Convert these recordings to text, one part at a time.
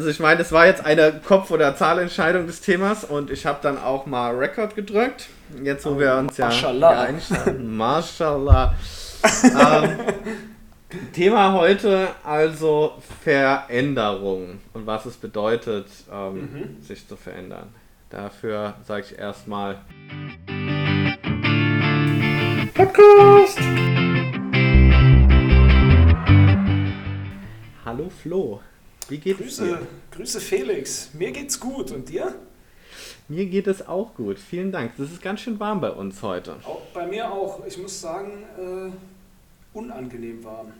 Also ich meine, es war jetzt eine Kopf- oder Zahlentscheidung des Themas und ich habe dann auch mal Record gedrückt. Jetzt, wo wir uns ja haben. Mashallah. ähm, Thema heute also Veränderung und was es bedeutet, ähm, sich zu verändern. Dafür sage ich erstmal Podcast. Hallo Flo, wie geht es Grüße, dir? Grüße Felix. Mir geht's gut. Und dir? Mir geht es auch gut, vielen Dank. Es ist ganz schön warm bei uns heute. Auch bei mir auch. Ich muss sagen, äh, unangenehm warm.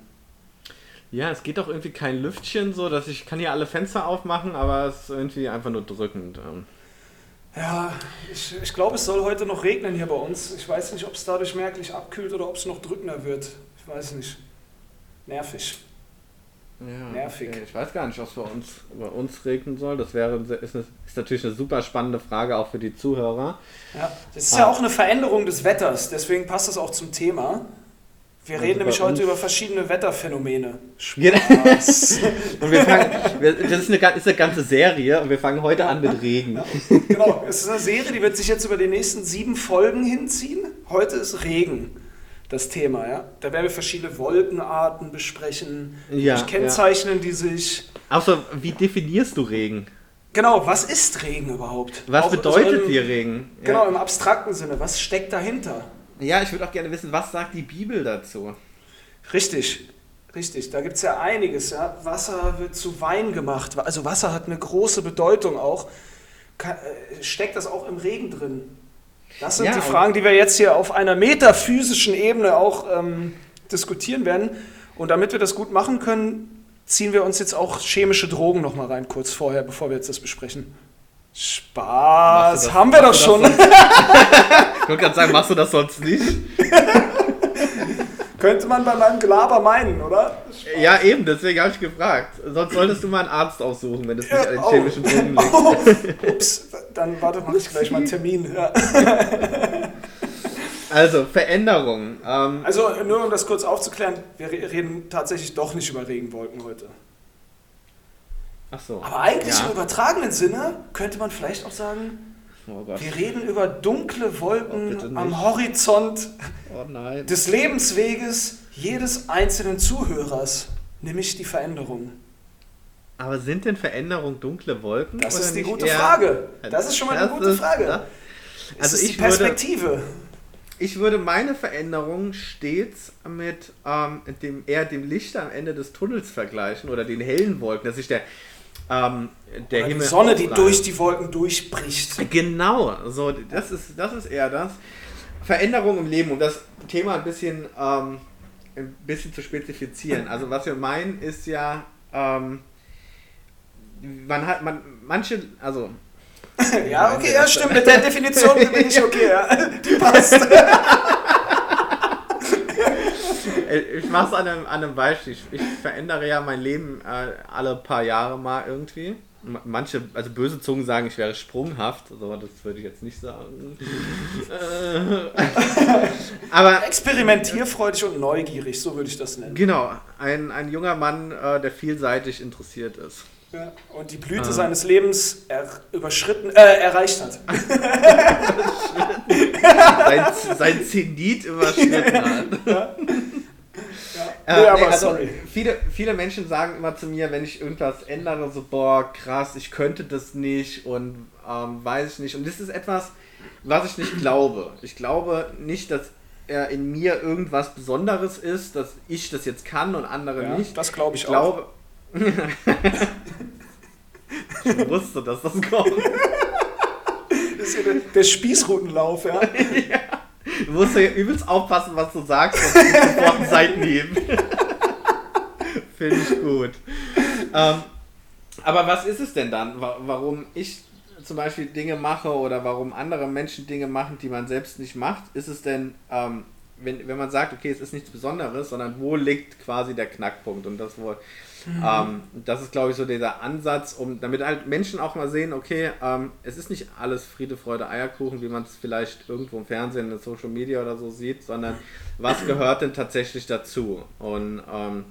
Ja, es geht doch irgendwie kein Lüftchen so, dass ich kann hier alle Fenster aufmachen, aber es ist irgendwie einfach nur drückend. Ähm, Ja, ich, ich glaube, es soll heute noch regnen hier bei uns. Ich weiß nicht, ob es dadurch merklich abkühlt oder ob es noch drückender wird. Ich weiß nicht. Nervig. Ja, Nervig. okay. Ich weiß gar nicht, was bei uns, bei uns regnen soll. Das wäre ist, eine, ist natürlich eine super spannende Frage auch für die Zuhörer. Ja, das ist Ah. ja auch eine Veränderung des Wetters, deswegen passt das auch zum Thema. Wir Also reden nämlich heute über verschiedene Wetterphänomene. Genau. Spaß. Und wir fangen, wir, das ist eine, ist eine ganze Serie und wir fangen heute an mit Regen. genau, es ist eine Serie, die wird sich jetzt über die nächsten sieben Folgen hinziehen. Heute ist Regen das Thema, ja. Da werden wir verschiedene Wolkenarten besprechen, Ja, durch kennzeichnen die sich. Außer, wie definierst du Regen? Genau, was ist Regen überhaupt? Was Auch bedeutet so dir Regen? Genau, Ja, im abstrakten Sinne. Was steckt dahinter? ja ich würde auch gerne wissen, was sagt die Bibel dazu? Richtig, richtig. Da gibt es ja einiges. Ja. Wasser wird zu Wein gemacht. Also Wasser hat eine große Bedeutung auch. Äh, Steckt das auch im Regen drin? Das sind Ja, die Fragen, die wir jetzt hier auf einer metaphysischen Ebene auch ähm, diskutieren werden. Und damit wir das gut machen können, ziehen wir uns jetzt auch chemische Drogen nochmal rein, kurz vorher, bevor wir jetzt das besprechen. Spaß, das- haben wir doch schon. Ich wollte gerade sagen, machst du das sonst nicht? Könnte man bei meinem Gelaber meinen, oder? Ja, eben, deswegen habe ich gefragt. Sonst solltest du mal einen Arzt aussuchen, wenn es nicht an den Oh. chemischen Drogen liegt. Oh, ups, dann warte, mache ich gleich mal einen Termin. Ja. Also, Veränderung. Ähm, Also nur um das kurz aufzuklären, wir re- reden tatsächlich doch nicht über Regenwolken heute. ach so. Aber eigentlich Ja. im übertragenen Sinne könnte man vielleicht auch sagen, Oh wir reden über dunkle Oh, Wolken nicht. am Horizont Oh des Lebensweges jedes einzelnen Zuhörers, nämlich die Veränderung. Aber sind denn Veränderungen dunkle Wolken? Das ist die gute eher- Frage. Das ist schon mal eine Das gute ist- Frage. ja. Es Also ist ich die würde, Perspektive. ich würde meine Veränderung stets mit ähm, dem, eher dem Licht am Ende des Tunnels vergleichen oder den hellen Wolken, dass sich der, ähm, der Oder die Himmel Sonne, die durch die Wolken durchbricht. Genau, so, das ist, das ist eher das. Veränderung im Leben, um das Thema ein bisschen, ähm, ein bisschen zu spezifizieren. Also was wir meinen ist ja, ähm, man hat, man, manche, also Ja, okay, ja, stimmt. Mit der Definition bin ich okay. Ja. Die passt. Ich mache es an einem, an einem Beispiel. Ich, ich verändere ja mein Leben äh, alle paar Jahre mal irgendwie. Manche, also böse Zungen sagen, ich wäre sprunghaft, so, das würde ich jetzt nicht sagen. Äh, Aber Experimentierfreudig und neugierig, so würde ich das nennen. Genau, ein, ein junger Mann, äh, der vielseitig interessiert ist. Ja. Und die Blüte Ah. seines Lebens er überschritten, äh, erreicht hat. Sein, sein Zenit überschritten hat. Nee, aber also sorry. Viele, viele Menschen sagen immer zu mir, wenn ich irgendwas ändere, so, boah, krass, ich könnte das nicht und ähm, weiß ich nicht. Und das ist etwas, was ich nicht glaube. Ich glaube nicht, dass er in mir irgendwas Besonderes ist, dass ich das jetzt kann und andere Ja, nicht. das glaube ich, Ich glaube. ich wusste, dass das kommt. auch. Das ist ja der, der Spießrutenlauf, ja. Du musst ja übelst aufpassen, was du sagst, sonst du sofort einen Seitenhieb. Finde ich gut. Ähm, aber was ist es denn dann? Wa- Warum ich zum Beispiel Dinge mache oder warum andere Menschen Dinge machen, die man selbst nicht macht? Ist es denn, ähm, wenn, wenn man sagt, okay, es ist nichts Besonderes, sondern wo liegt quasi der Knackpunkt? Und das, wo, ähm, das ist, glaube ich, so dieser Ansatz, um damit halt Menschen auch mal sehen, okay, ähm, es ist nicht alles Friede, Freude, Eierkuchen, wie man es vielleicht irgendwo im Fernsehen, in Social Media oder so sieht, sondern was gehört denn tatsächlich dazu? Und ähm,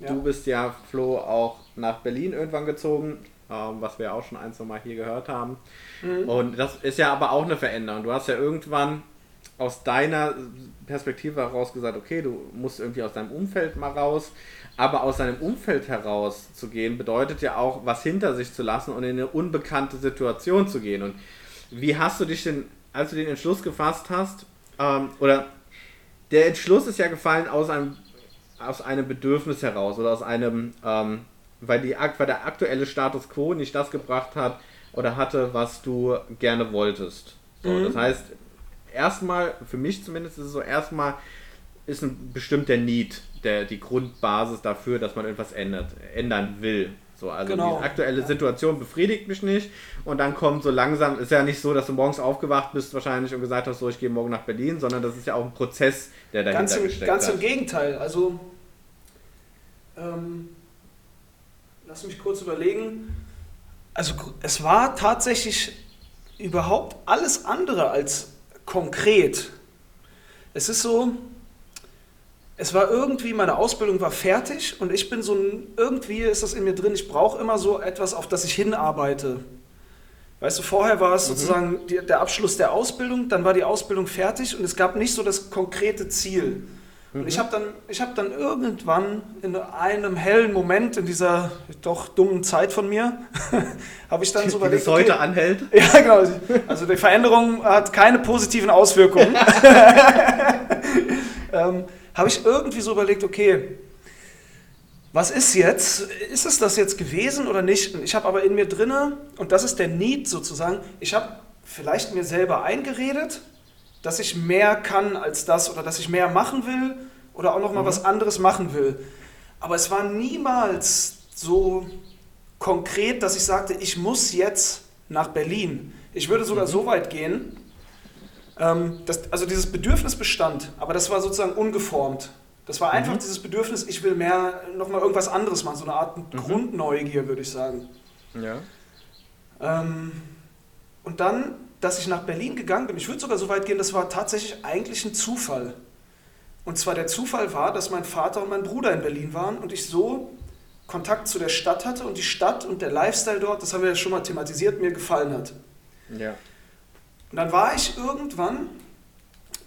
Ja. du bist ja, Flo, auch nach Berlin irgendwann gezogen. ähm, was wir auch schon ein, zwei Mal hier gehört haben. Mhm. Und das ist ja aber auch eine Veränderung. Du hast ja irgendwann aus deiner Perspektive heraus gesagt, okay, du musst irgendwie aus deinem Umfeld mal raus, aber aus deinem Umfeld heraus zu gehen, bedeutet ja auch, was hinter sich zu lassen und in eine unbekannte Situation zu gehen. Und wie hast du dich denn, als du den Entschluss gefasst hast, ähm, oder der Entschluss ist ja gefallen aus einem, aus einem Bedürfnis heraus oder aus einem, ähm, weil, die, weil der aktuelle Status quo nicht das gebracht hat oder hatte, was du gerne wolltest. So, mhm. Das heißt, erstmal, für mich zumindest ist es so, erstmal ist ein bestimmter Need der, die Grundbasis dafür, dass man etwas ändert, ändern will. So, also genau. die aktuelle Situation befriedigt mich nicht und dann kommt so langsam, ist ja nicht so, dass du morgens aufgewacht bist wahrscheinlich und gesagt hast, so ich gehe morgen nach Berlin, sondern das ist ja auch ein Prozess, der dahinter ganz im, gesteckt Ganz hat. im Gegenteil, also ähm, lass mich kurz überlegen. Also es war tatsächlich überhaupt alles andere als konkret. Es ist so, es war irgendwie, meine Ausbildung war fertig und ich bin so ein, irgendwie ist das in mir drin, ich brauche immer so etwas, auf das ich hinarbeite. Weißt du, vorher war es mhm. sozusagen die, der Abschluss der Ausbildung, dann war die Ausbildung fertig und es gab nicht so das konkrete Ziel. Mhm. Und ich habe dann, hab dann irgendwann in einem hellen Moment in dieser doch dummen Zeit von mir, habe ich dann so überlegt... Die bis heute okay, anhält? Ja, genau. Also die Veränderung hat keine positiven Auswirkungen. ähm, habe ich irgendwie so überlegt, okay, was ist jetzt? Ist es das jetzt gewesen oder nicht? ich habe aber in mir drinne, und das ist der Need sozusagen, ich habe vielleicht mir selber eingeredet, dass ich mehr kann als das oder dass ich mehr machen will oder auch noch mal mhm. was anderes machen will. Aber es war niemals so konkret, dass ich sagte, ich muss jetzt nach Berlin. Ich würde sogar mhm. so weit gehen, ähm, das, also dieses Bedürfnis bestand, aber das war sozusagen ungeformt. Das war einfach mhm. dieses Bedürfnis, ich will mehr, nochmal irgendwas anderes machen, so eine Art mhm. Grundneugier, würde ich sagen. Ja. Ähm, und dann, dass ich nach Berlin gegangen bin, ich würde sogar so weit gehen, das war tatsächlich eigentlich ein Zufall. Und zwar der Zufall war, dass mein Vater und mein Bruder in Berlin waren und ich so Kontakt zu der Stadt hatte und die Stadt und der Lifestyle dort, das haben wir ja schon mal thematisiert, mir gefallen hat. Ja. Und dann war ich irgendwann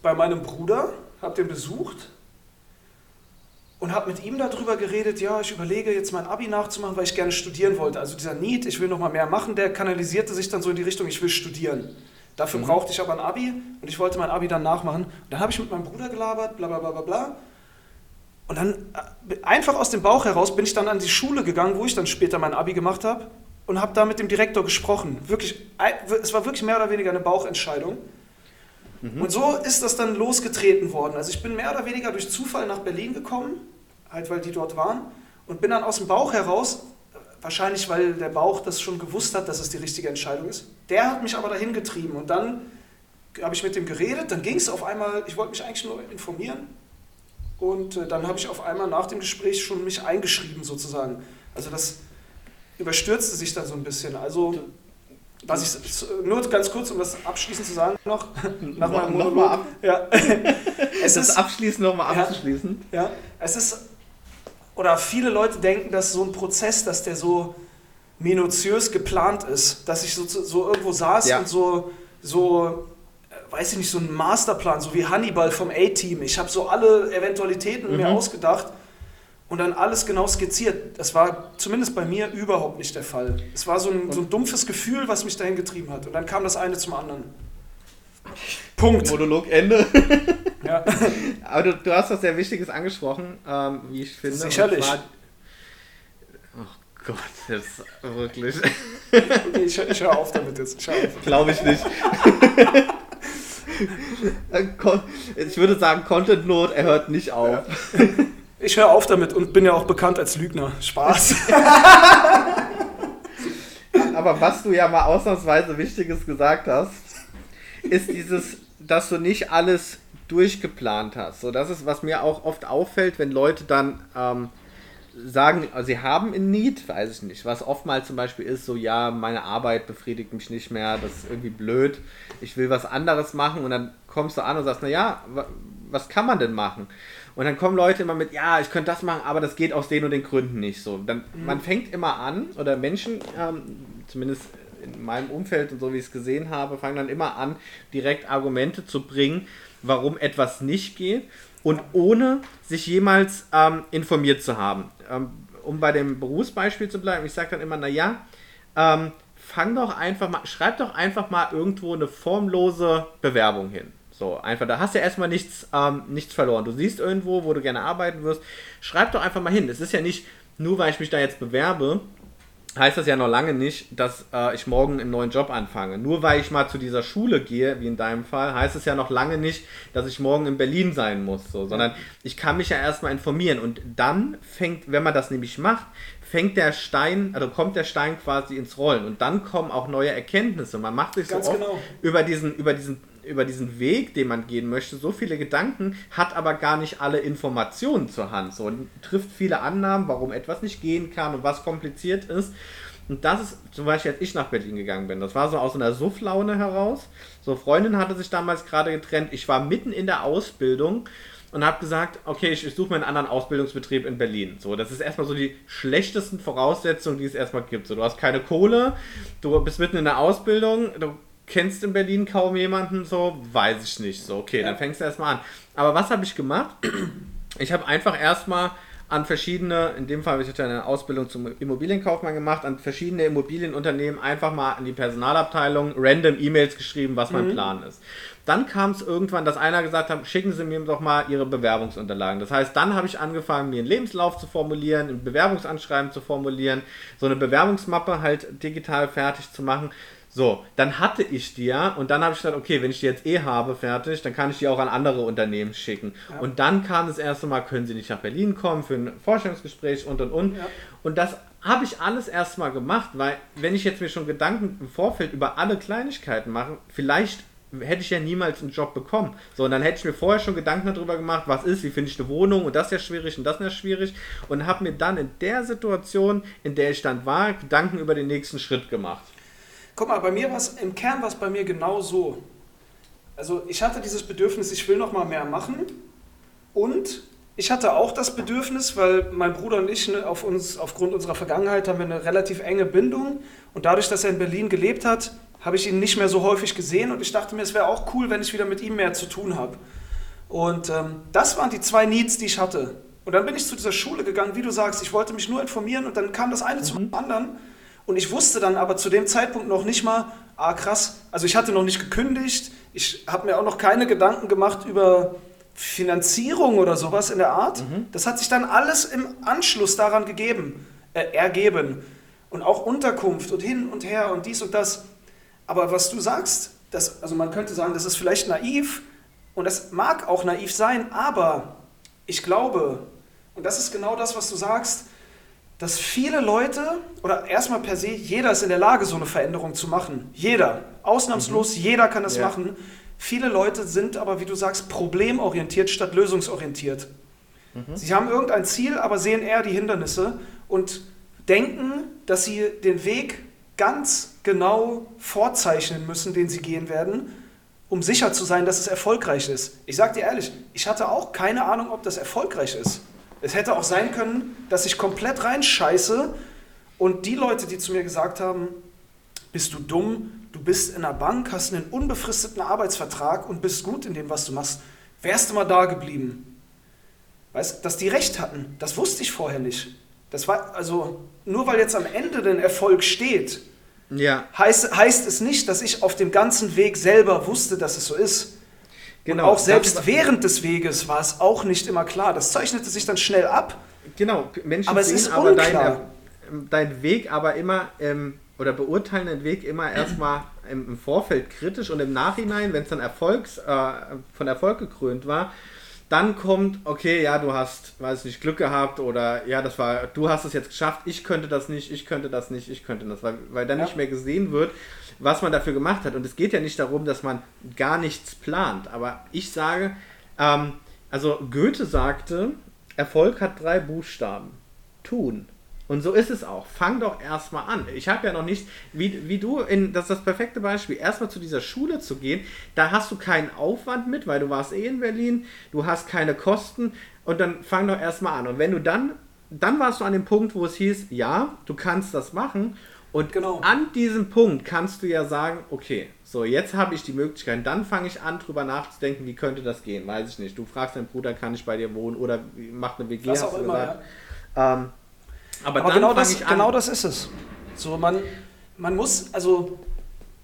bei meinem Bruder, habe den besucht und habe mit ihm darüber geredet, ja, ich überlege jetzt mein Abi nachzumachen, weil ich gerne studieren wollte. Also dieser Need, ich will noch mal mehr machen, der kanalisierte sich dann so in die Richtung, ich will studieren. Dafür mhm. brauchte ich aber ein Abi und ich wollte mein Abi dann nachmachen. Und dann habe ich mit meinem Bruder gelabert, bla bla bla bla bla. Und dann äh, einfach aus dem Bauch heraus bin ich dann an die Schule gegangen, wo ich dann später mein Abi gemacht habe und habe da mit dem Direktor gesprochen. Wirklich, es war wirklich mehr oder weniger eine Bauchentscheidung. Mhm. Und so ist das dann losgetreten worden. Also ich bin mehr oder weniger durch Zufall nach Berlin gekommen, halt weil die dort waren, und bin dann aus dem Bauch heraus, wahrscheinlich weil der Bauch das schon gewusst hat, dass es die richtige Entscheidung ist. Der hat mich aber dahin getrieben und dann habe ich mit dem geredet, dann ging es auf einmal, ich wollte mich eigentlich nur informieren und äh, dann habe ich auf einmal nach dem Gespräch schon mich eingeschrieben sozusagen. Also das überstürzte sich dann so ein bisschen. Also, was ich nur ganz kurz, um das abschließend zu sagen noch, nach meinem Monolog. Noch ab. Ja. es das ist, abschließend nochmal abzuschließen. Ja, ja, es ist, oder viele Leute denken, dass so ein Prozess, dass der so minutiös geplant ist, dass ich so, so irgendwo saß ja. und so, so, äh, weiß ich nicht, so einen Masterplan, so wie Hannibal vom A-Team. Ich habe so alle Eventualitäten mhm. mir ausgedacht und dann alles genau skizziert. Das war zumindest bei mir überhaupt nicht der Fall. Es war so ein, so ein dumpfes Gefühl, was mich dahin getrieben hat. Und dann kam das eine zum anderen. Punkt. Monolog Ende. Ja. Aber du, du, hast was sehr Wichtiges angesprochen, ähm, wie ich finde. Sicherlich. Zwar, oh Gott, jetzt wirklich. Okay, ich, ich höre auf damit jetzt. Glaube ich nicht. ich würde sagen, Content Not, er hört nicht auf. Ja. Ich höre auf damit und bin ja auch bekannt als Lügner. Spaß. Aber was du ja mal ausnahmsweise Wichtiges gesagt hast, ist dieses, dass du nicht alles durchgeplant hast. So, das ist, was mir auch oft auffällt, wenn Leute dann ähm, sagen, sie haben in Need, weiß ich nicht, was oftmals zum Beispiel ist, so ja, meine Arbeit befriedigt mich nicht mehr, das ist irgendwie blöd, ich will was anderes machen und dann kommst du an und sagst, naja, was kann man denn machen? Und dann kommen Leute immer mit, ja, ich könnte das machen, aber das geht aus den und den Gründen nicht so. Dann, mhm. Man fängt immer an, oder Menschen, ähm, zumindest in meinem Umfeld und so wie ich es gesehen habe, fangen dann immer an, direkt Argumente zu bringen, warum etwas nicht geht und ohne sich jemals ähm, informiert zu haben. Ähm, um bei dem Berufsbeispiel zu bleiben, ich sage dann immer, naja, ähm, fang doch einfach mal, schreib doch einfach mal irgendwo eine formlose Bewerbung hin. So, einfach, da hast du ja erstmal nichts, ähm, nichts verloren. Du siehst irgendwo, wo du gerne arbeiten wirst, schreib doch einfach mal hin. Es ist ja nicht, nur weil ich mich da jetzt bewerbe, heißt das ja noch lange nicht, dass äh, ich morgen einen neuen Job anfange. Nur weil ich mal zu dieser Schule gehe, wie in deinem Fall, heißt es ja noch lange nicht, dass ich morgen in Berlin sein muss, so, sondern ich kann mich ja erstmal informieren und dann fängt, wenn man das nämlich macht, fängt der Stein, also kommt der Stein quasi ins Rollen und dann kommen auch neue Erkenntnisse. Man macht sich Ganz so genau. über diesen, über diesen über diesen Weg, den man gehen möchte, so viele Gedanken, hat aber gar nicht alle Informationen zur Hand. So, trifft viele Annahmen, warum etwas nicht gehen kann und was kompliziert ist. Und das ist zum Beispiel, als ich nach Berlin gegangen bin. Das war so aus einer Sufflaune heraus. So, Freundin hatte sich damals gerade getrennt. Ich war mitten in der Ausbildung und habe gesagt, okay, ich, ich suche mir einen anderen Ausbildungsbetrieb in Berlin. So, das ist erstmal so die schlechtesten Voraussetzungen, die es erstmal gibt. So, du hast keine Kohle, du bist mitten in der Ausbildung, du kennst in Berlin kaum jemanden, so, weiß ich nicht. So, okay, ja. dann fängst du erstmal an. Aber was habe ich gemacht? Ich habe einfach erstmal an verschiedene, in dem Fall habe ich eine Ausbildung zum Immobilienkaufmann gemacht, an verschiedene Immobilienunternehmen einfach mal an die Personalabteilung random E-Mails geschrieben, was mein mhm. Plan ist. Dann kam es irgendwann, dass einer gesagt hat, schicken Sie mir doch mal Ihre Bewerbungsunterlagen. Das heißt, dann habe ich angefangen, mir einen Lebenslauf zu formulieren, ein Bewerbungsanschreiben zu formulieren, so eine Bewerbungsmappe halt digital fertig zu machen. So, dann hatte ich die ja und dann habe ich gesagt, okay, wenn ich die jetzt eh habe, fertig, dann kann ich die auch an andere Unternehmen schicken. Ja. Und dann kam das erste Mal, können Sie nicht nach Berlin kommen für ein Forschungsgespräch und und und. Ja. Und das habe ich alles erstmal gemacht, weil wenn ich jetzt mir schon Gedanken im Vorfeld über alle Kleinigkeiten mache, vielleicht hätte ich ja niemals einen Job bekommen. So, und dann hätte ich mir vorher schon Gedanken darüber gemacht, was ist, wie finde ich eine Wohnung und das ist ja schwierig und das ist ja schwierig und habe mir dann in der Situation, in der ich dann war, Gedanken über den nächsten Schritt gemacht. Guck mal, bei mir war es, im Kern war es bei mir genau so. Also ich hatte dieses Bedürfnis, ich will noch mal mehr machen und ich hatte auch das Bedürfnis, weil mein Bruder und ich ne, auf uns, aufgrund unserer Vergangenheit haben wir eine relativ enge Bindung und dadurch, dass er in Berlin gelebt hat, habe ich ihn nicht mehr so häufig gesehen und ich dachte mir, es wäre auch cool, wenn ich wieder mit ihm mehr zu tun habe. Und ähm, das waren die zwei Needs, die ich hatte. Und dann bin ich zu dieser Schule gegangen, wie du sagst, ich wollte mich nur informieren und dann kam das eine mhm. zum anderen und ich wusste dann aber zu dem Zeitpunkt noch nicht mal, ah krass, also ich hatte noch nicht gekündigt, ich habe mir auch noch keine Gedanken gemacht über Finanzierung oder sowas in der Art. Mhm. Das hat sich dann alles im Anschluss daran gegeben, äh, ergeben. Und auch Unterkunft und hin und her und dies und das. Aber was du sagst, das, also man könnte sagen, das ist vielleicht naiv und das mag auch naiv sein, aber ich glaube, und das ist genau das, was du sagst, dass viele Leute, oder erstmal per se, jeder ist in der Lage, so eine Veränderung zu machen. Jeder. Ausnahmslos, mhm. jeder kann das ja. machen. Viele Leute sind aber, wie du sagst, problemorientiert statt lösungsorientiert. Mhm. Sie haben irgendein Ziel, aber sehen eher die Hindernisse und denken, dass sie den Weg ganz genau vorzeichnen müssen, den sie gehen werden, um sicher zu sein, dass es erfolgreich ist. Ich sage dir ehrlich, ich hatte auch keine Ahnung, ob das erfolgreich ist. Es hätte auch sein können, dass ich komplett reinscheiße und die Leute, die zu mir gesagt haben, bist du dumm, du bist in der Bank, hast einen unbefristeten Arbeitsvertrag und bist gut in dem, was du machst, wärst du mal da geblieben. Weißt, dass die recht hatten, das wusste ich vorher nicht. Das war also nur weil jetzt am Ende den Erfolg steht, ja. heißt, heißt es nicht, dass ich auf dem ganzen Weg selber wusste, dass es so ist. Genau. Und auch selbst während des Weges war es auch nicht immer klar. Das zeichnete sich dann schnell ab. Genau, Menschen aber sehen aber dein, dein Weg aber immer ähm, oder beurteilen den Weg immer erstmal im, im, Vorfeld kritisch und im Nachhinein, wenn es dann Erfolgs, äh, von Erfolg gekrönt war, dann kommt, okay, ja, du hast, weiß nicht, Glück gehabt oder ja, das war, du hast es jetzt geschafft, ich könnte das nicht, ich könnte das nicht, ich könnte das, weil, weil dann ja. nicht mehr gesehen wird, was man dafür gemacht hat. Und es geht ja nicht darum, dass man gar nichts plant. Aber ich sage, ähm, also Goethe sagte, Erfolg hat drei Buchstaben. Tun. Und so ist es auch. Fang doch erstmal an. Ich habe ja noch nicht, wie, wie du, in, das ist das perfekte Beispiel, erstmal zu dieser Schule zu gehen, da hast du keinen Aufwand mit, weil du warst eh in Berlin, du hast keine Kosten und dann fang doch erstmal an. Und wenn du dann, dann warst du an dem Punkt, wo es hieß, ja, du kannst das machen. Und genau. an diesem Punkt kannst du ja sagen, okay, so jetzt habe ich die Möglichkeit, dann fange ich an, drüber nachzudenken, wie könnte das gehen, weiß ich nicht. Du fragst deinen Bruder, kann ich bei dir wohnen oder macht eine WG, Was auch immer, ja. ähm, aber, aber genau, das, genau das ist es. So, man, man muss, also,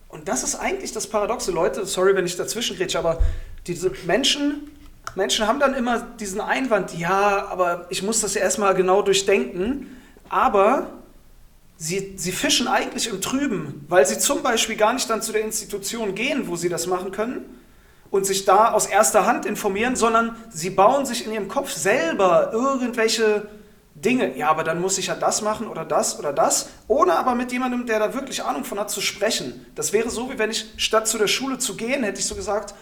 und das ist eigentlich das Paradoxe, Leute, sorry, wenn ich dazwischen rede, aber diese Menschen, Menschen haben dann immer diesen Einwand, ja, aber ich muss das ja erstmal genau durchdenken, aber sie, sie fischen eigentlich im Trüben, weil sie zum Beispiel gar nicht dann zu der Institution gehen, wo sie das machen können und sich da aus erster Hand informieren, sondern sie bauen sich in ihrem Kopf selber irgendwelche Dinge, ja, aber dann muss ich ja das machen oder das oder das, ohne aber mit jemandem, der da wirklich Ahnung von hat, zu sprechen. Das wäre so, wie wenn ich statt zu der Schule zu gehen, hätte ich so gesagt,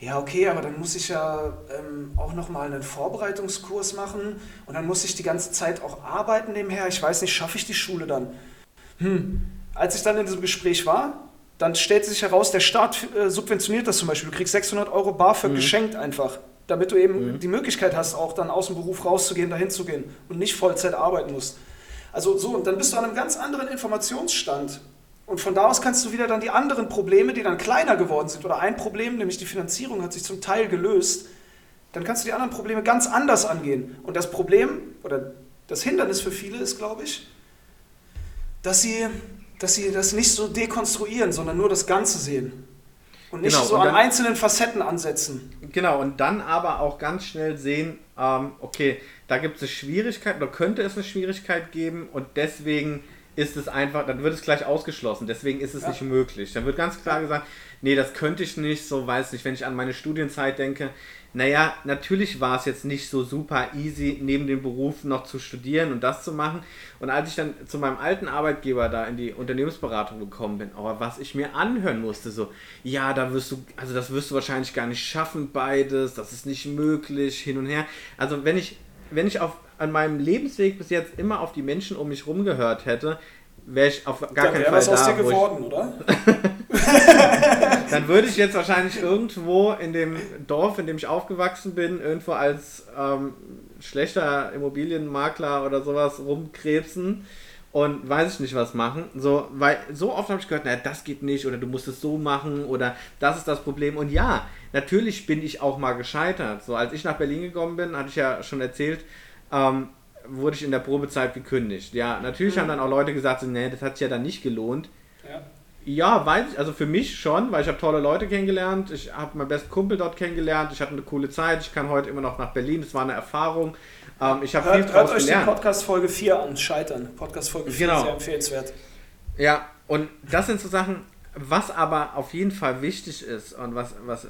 ja, okay, aber dann muss ich ja ähm, auch nochmal einen Vorbereitungskurs machen und dann muss ich die ganze Zeit auch arbeiten nebenher. Ich weiß nicht, schaffe ich die Schule dann? Hm. Als ich dann in diesem Gespräch war, dann stellt sich heraus, der Staat äh, subventioniert das zum Beispiel. Du kriegst 600 Euro BAföG mhm. geschenkt einfach damit du eben mhm. die Möglichkeit hast, auch dann aus dem Beruf rauszugehen, dahin zu gehen und nicht Vollzeit arbeiten musst. Also so, und dann bist du an einem ganz anderen Informationsstand. Und von da aus kannst du wieder dann die anderen Probleme, die dann kleiner geworden sind, oder ein Problem, nämlich die Finanzierung, hat sich zum Teil gelöst, dann kannst du die anderen Probleme ganz anders angehen. Und das Problem oder das Hindernis für viele ist, glaube ich, dass sie, dass sie das nicht so dekonstruieren, sondern nur das Ganze sehen. Und nicht genau, so und dann, an einzelnen Facetten ansetzen. Genau, und dann aber auch ganz schnell sehen, ähm, okay, da gibt es eine Schwierigkeit oder könnte es eine Schwierigkeit geben und deswegen ist es einfach, dann wird es gleich ausgeschlossen, deswegen ist es ja. nicht möglich. Dann wird ganz klar gesagt, nee, das könnte ich nicht, so weiß nicht, wenn ich an meine Studienzeit denke, naja, natürlich war es jetzt nicht so super easy, neben dem Beruf noch zu studieren und das zu machen. Und als ich dann zu meinem alten Arbeitgeber da in die Unternehmensberatung gekommen bin, aber was ich mir anhören musste, so, ja, da wirst du, also das wirst du wahrscheinlich gar nicht schaffen, beides, das ist nicht möglich, hin und her. Also wenn ich, wenn ich auf, an meinem Lebensweg bis jetzt immer auf die Menschen um mich rumgehört hätte, wäre ich auf gar ja, keinen Fall was da. aus dir geworden, oder? dann würde ich jetzt wahrscheinlich irgendwo in dem Dorf, in dem ich aufgewachsen bin, irgendwo als ähm, schlechter Immobilienmakler oder sowas rumkrebsen und weiß ich nicht was machen. So, weil so oft habe ich gehört, naja, das geht nicht oder du musst es so machen oder das ist das Problem. Und ja, natürlich bin ich auch mal gescheitert. So, als ich nach Berlin gekommen bin, hatte ich ja schon erzählt, ähm, wurde ich in der Probezeit gekündigt. Ja, natürlich mhm. haben dann auch Leute gesagt, so, nee, das hat sich ja dann nicht gelohnt. Ja. Ja, weiß ich, also für mich schon, weil ich habe tolle Leute kennengelernt, ich habe meinen besten Kumpel dort kennengelernt, ich hatte eine coole Zeit, ich kann heute immer noch nach Berlin, das war eine Erfahrung. Ähm, ich habe viel draus hört euch gelernt. die Podcast Folge 4 an, Scheitern. Podcast Folge 4 genau. sehr empfehlenswert. Ja, und das sind so Sachen, was aber auf jeden Fall wichtig ist und was, was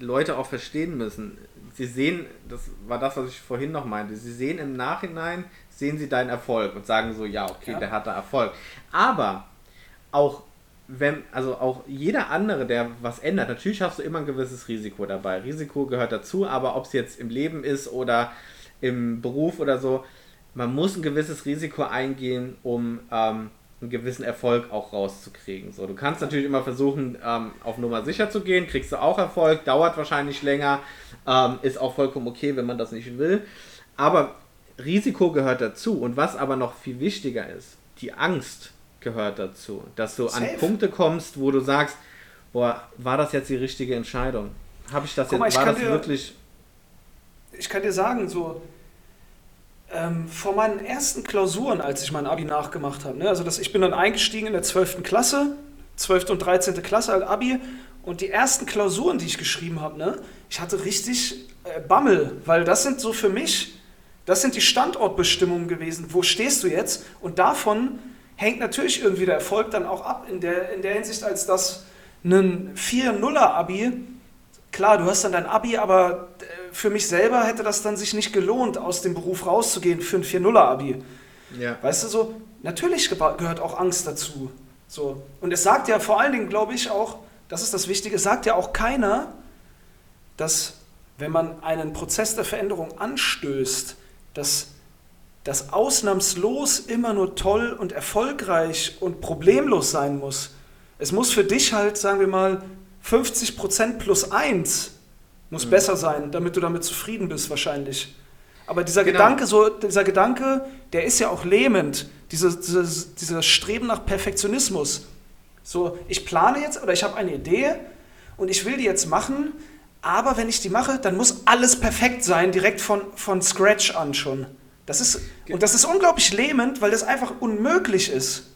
Leute auch verstehen müssen. Sie sehen, das war das, was ich vorhin noch meinte, sie sehen im Nachhinein, sehen sie deinen Erfolg und sagen so, ja, okay, ja. der hatte Erfolg. Aber auch wenn, also auch jeder andere, der was ändert, natürlich hast du immer ein gewisses Risiko dabei. Risiko gehört dazu, aber ob es jetzt im Leben ist oder im Beruf oder so, man muss ein gewisses Risiko eingehen, um ähm, einen gewissen Erfolg auch rauszukriegen. So, du kannst natürlich immer versuchen, ähm, auf Nummer sicher zu gehen, kriegst du auch Erfolg, dauert wahrscheinlich länger, ähm, ist auch vollkommen okay, wenn man das nicht will. Aber Risiko gehört dazu. Und was aber noch viel wichtiger ist, die Angst gehört dazu. Dass du Safe. an Punkte kommst, wo du sagst, boah, war das jetzt die richtige Entscheidung? Habe ich das Guck jetzt, mal, war das dir, wirklich... Ich kann dir sagen, so ähm, vor meinen ersten Klausuren, als ich mein Abi nachgemacht habe, ne, also das, ich bin dann eingestiegen in der 12. Klasse, 12. und 13. Klasse als Abi und die ersten Klausuren, die ich geschrieben habe, ne, ich hatte richtig äh, Bammel, weil das sind so für mich, das sind die Standortbestimmungen gewesen. Wo stehst du jetzt? Und davon hängt natürlich irgendwie der Erfolg dann auch ab, in der, in der Hinsicht, als dass ein 4-0er-Abi, klar, du hast dann dein Abi, aber äh, für mich selber hätte das dann sich nicht gelohnt, aus dem Beruf rauszugehen für ein 4-0er-Abi. Ja. Weißt du so, natürlich gehört auch Angst dazu. So. Und es sagt ja vor allen Dingen, glaube ich, auch, das ist das Wichtige, es sagt ja auch keiner, dass wenn man einen Prozess der Veränderung anstößt, dass dass ausnahmslos immer nur toll und erfolgreich und problemlos sein muss. Es muss für dich halt, sagen wir mal, 50% plus 1 muss mhm. besser sein, damit du damit zufrieden bist wahrscheinlich. Aber dieser genau. Gedanke, so, dieser Gedanke, der ist ja auch lähmend. Dieses, dieses, dieses Streben nach Perfektionismus. So, ich plane jetzt oder ich habe eine Idee und ich will die jetzt machen, aber wenn ich die mache, dann muss alles perfekt sein, direkt von, von Scratch an schon. Das ist, und das ist unglaublich lähmend, weil das einfach unmöglich ist.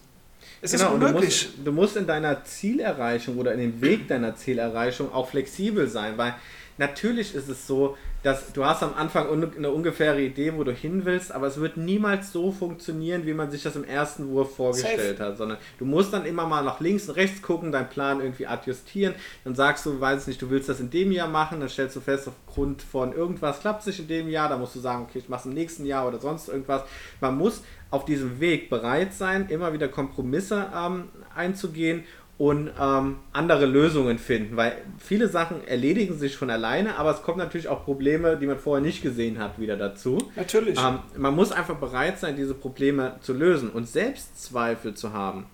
Es genau, ist unmöglich. Du musst, du musst in deiner Zielerreichung oder in dem Weg deiner Zielerreichung auch flexibel sein, weil natürlich ist es so, dass du hast am Anfang eine ungefähre Idee, wo du hin willst, aber es wird niemals so funktionieren, wie man sich das im ersten Wurf vorgestellt Safe. hat, sondern du musst dann immer mal nach links und rechts gucken, deinen Plan irgendwie adjustieren, dann sagst du, weiß nicht, du willst das in dem Jahr machen, dann stellst du fest, aufgrund von irgendwas klappt es nicht in dem Jahr, dann musst du sagen, okay, ich mache es im nächsten Jahr oder sonst irgendwas. Man muss auf diesem Weg bereit sein, immer wieder Kompromisse ähm, einzugehen und ähm, andere Lösungen finden, weil viele Sachen erledigen sich von alleine, aber es kommen natürlich auch Probleme, die man vorher nicht gesehen hat, wieder dazu. Natürlich. Ähm, man muss einfach bereit sein, diese Probleme zu lösen und Selbstzweifel zu haben,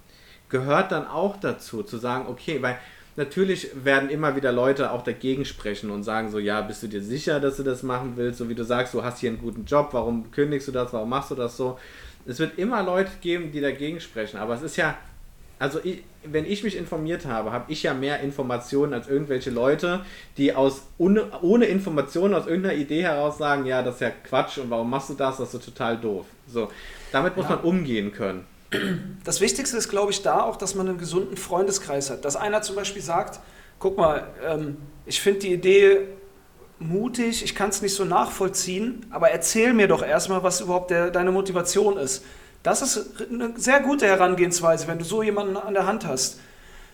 gehört dann auch dazu, zu sagen, okay, weil natürlich werden immer wieder Leute auch dagegen sprechen und sagen so, ja, bist du dir sicher, dass du das machen willst, so wie du sagst, du hast hier einen guten Job, warum kündigst du das, warum machst du das so? Es wird immer Leute geben, die dagegen sprechen, aber es ist ja also ich, wenn ich mich informiert habe, habe ich ja mehr Informationen als irgendwelche Leute, die aus ohne, ohne Informationen aus irgendeiner Idee heraus sagen, ja, das ist ja Quatsch und warum machst du das, das ist total doof. So, damit muss ja. man umgehen können. Das Wichtigste ist, glaube ich, da auch, dass man einen gesunden Freundeskreis hat. Dass einer zum Beispiel sagt, guck mal, ähm, ich finde die Idee mutig, ich kann es nicht so nachvollziehen, aber erzähl mir doch erstmal, was überhaupt der, deine Motivation ist. Das ist eine sehr gute Herangehensweise, wenn du so jemanden an der Hand hast.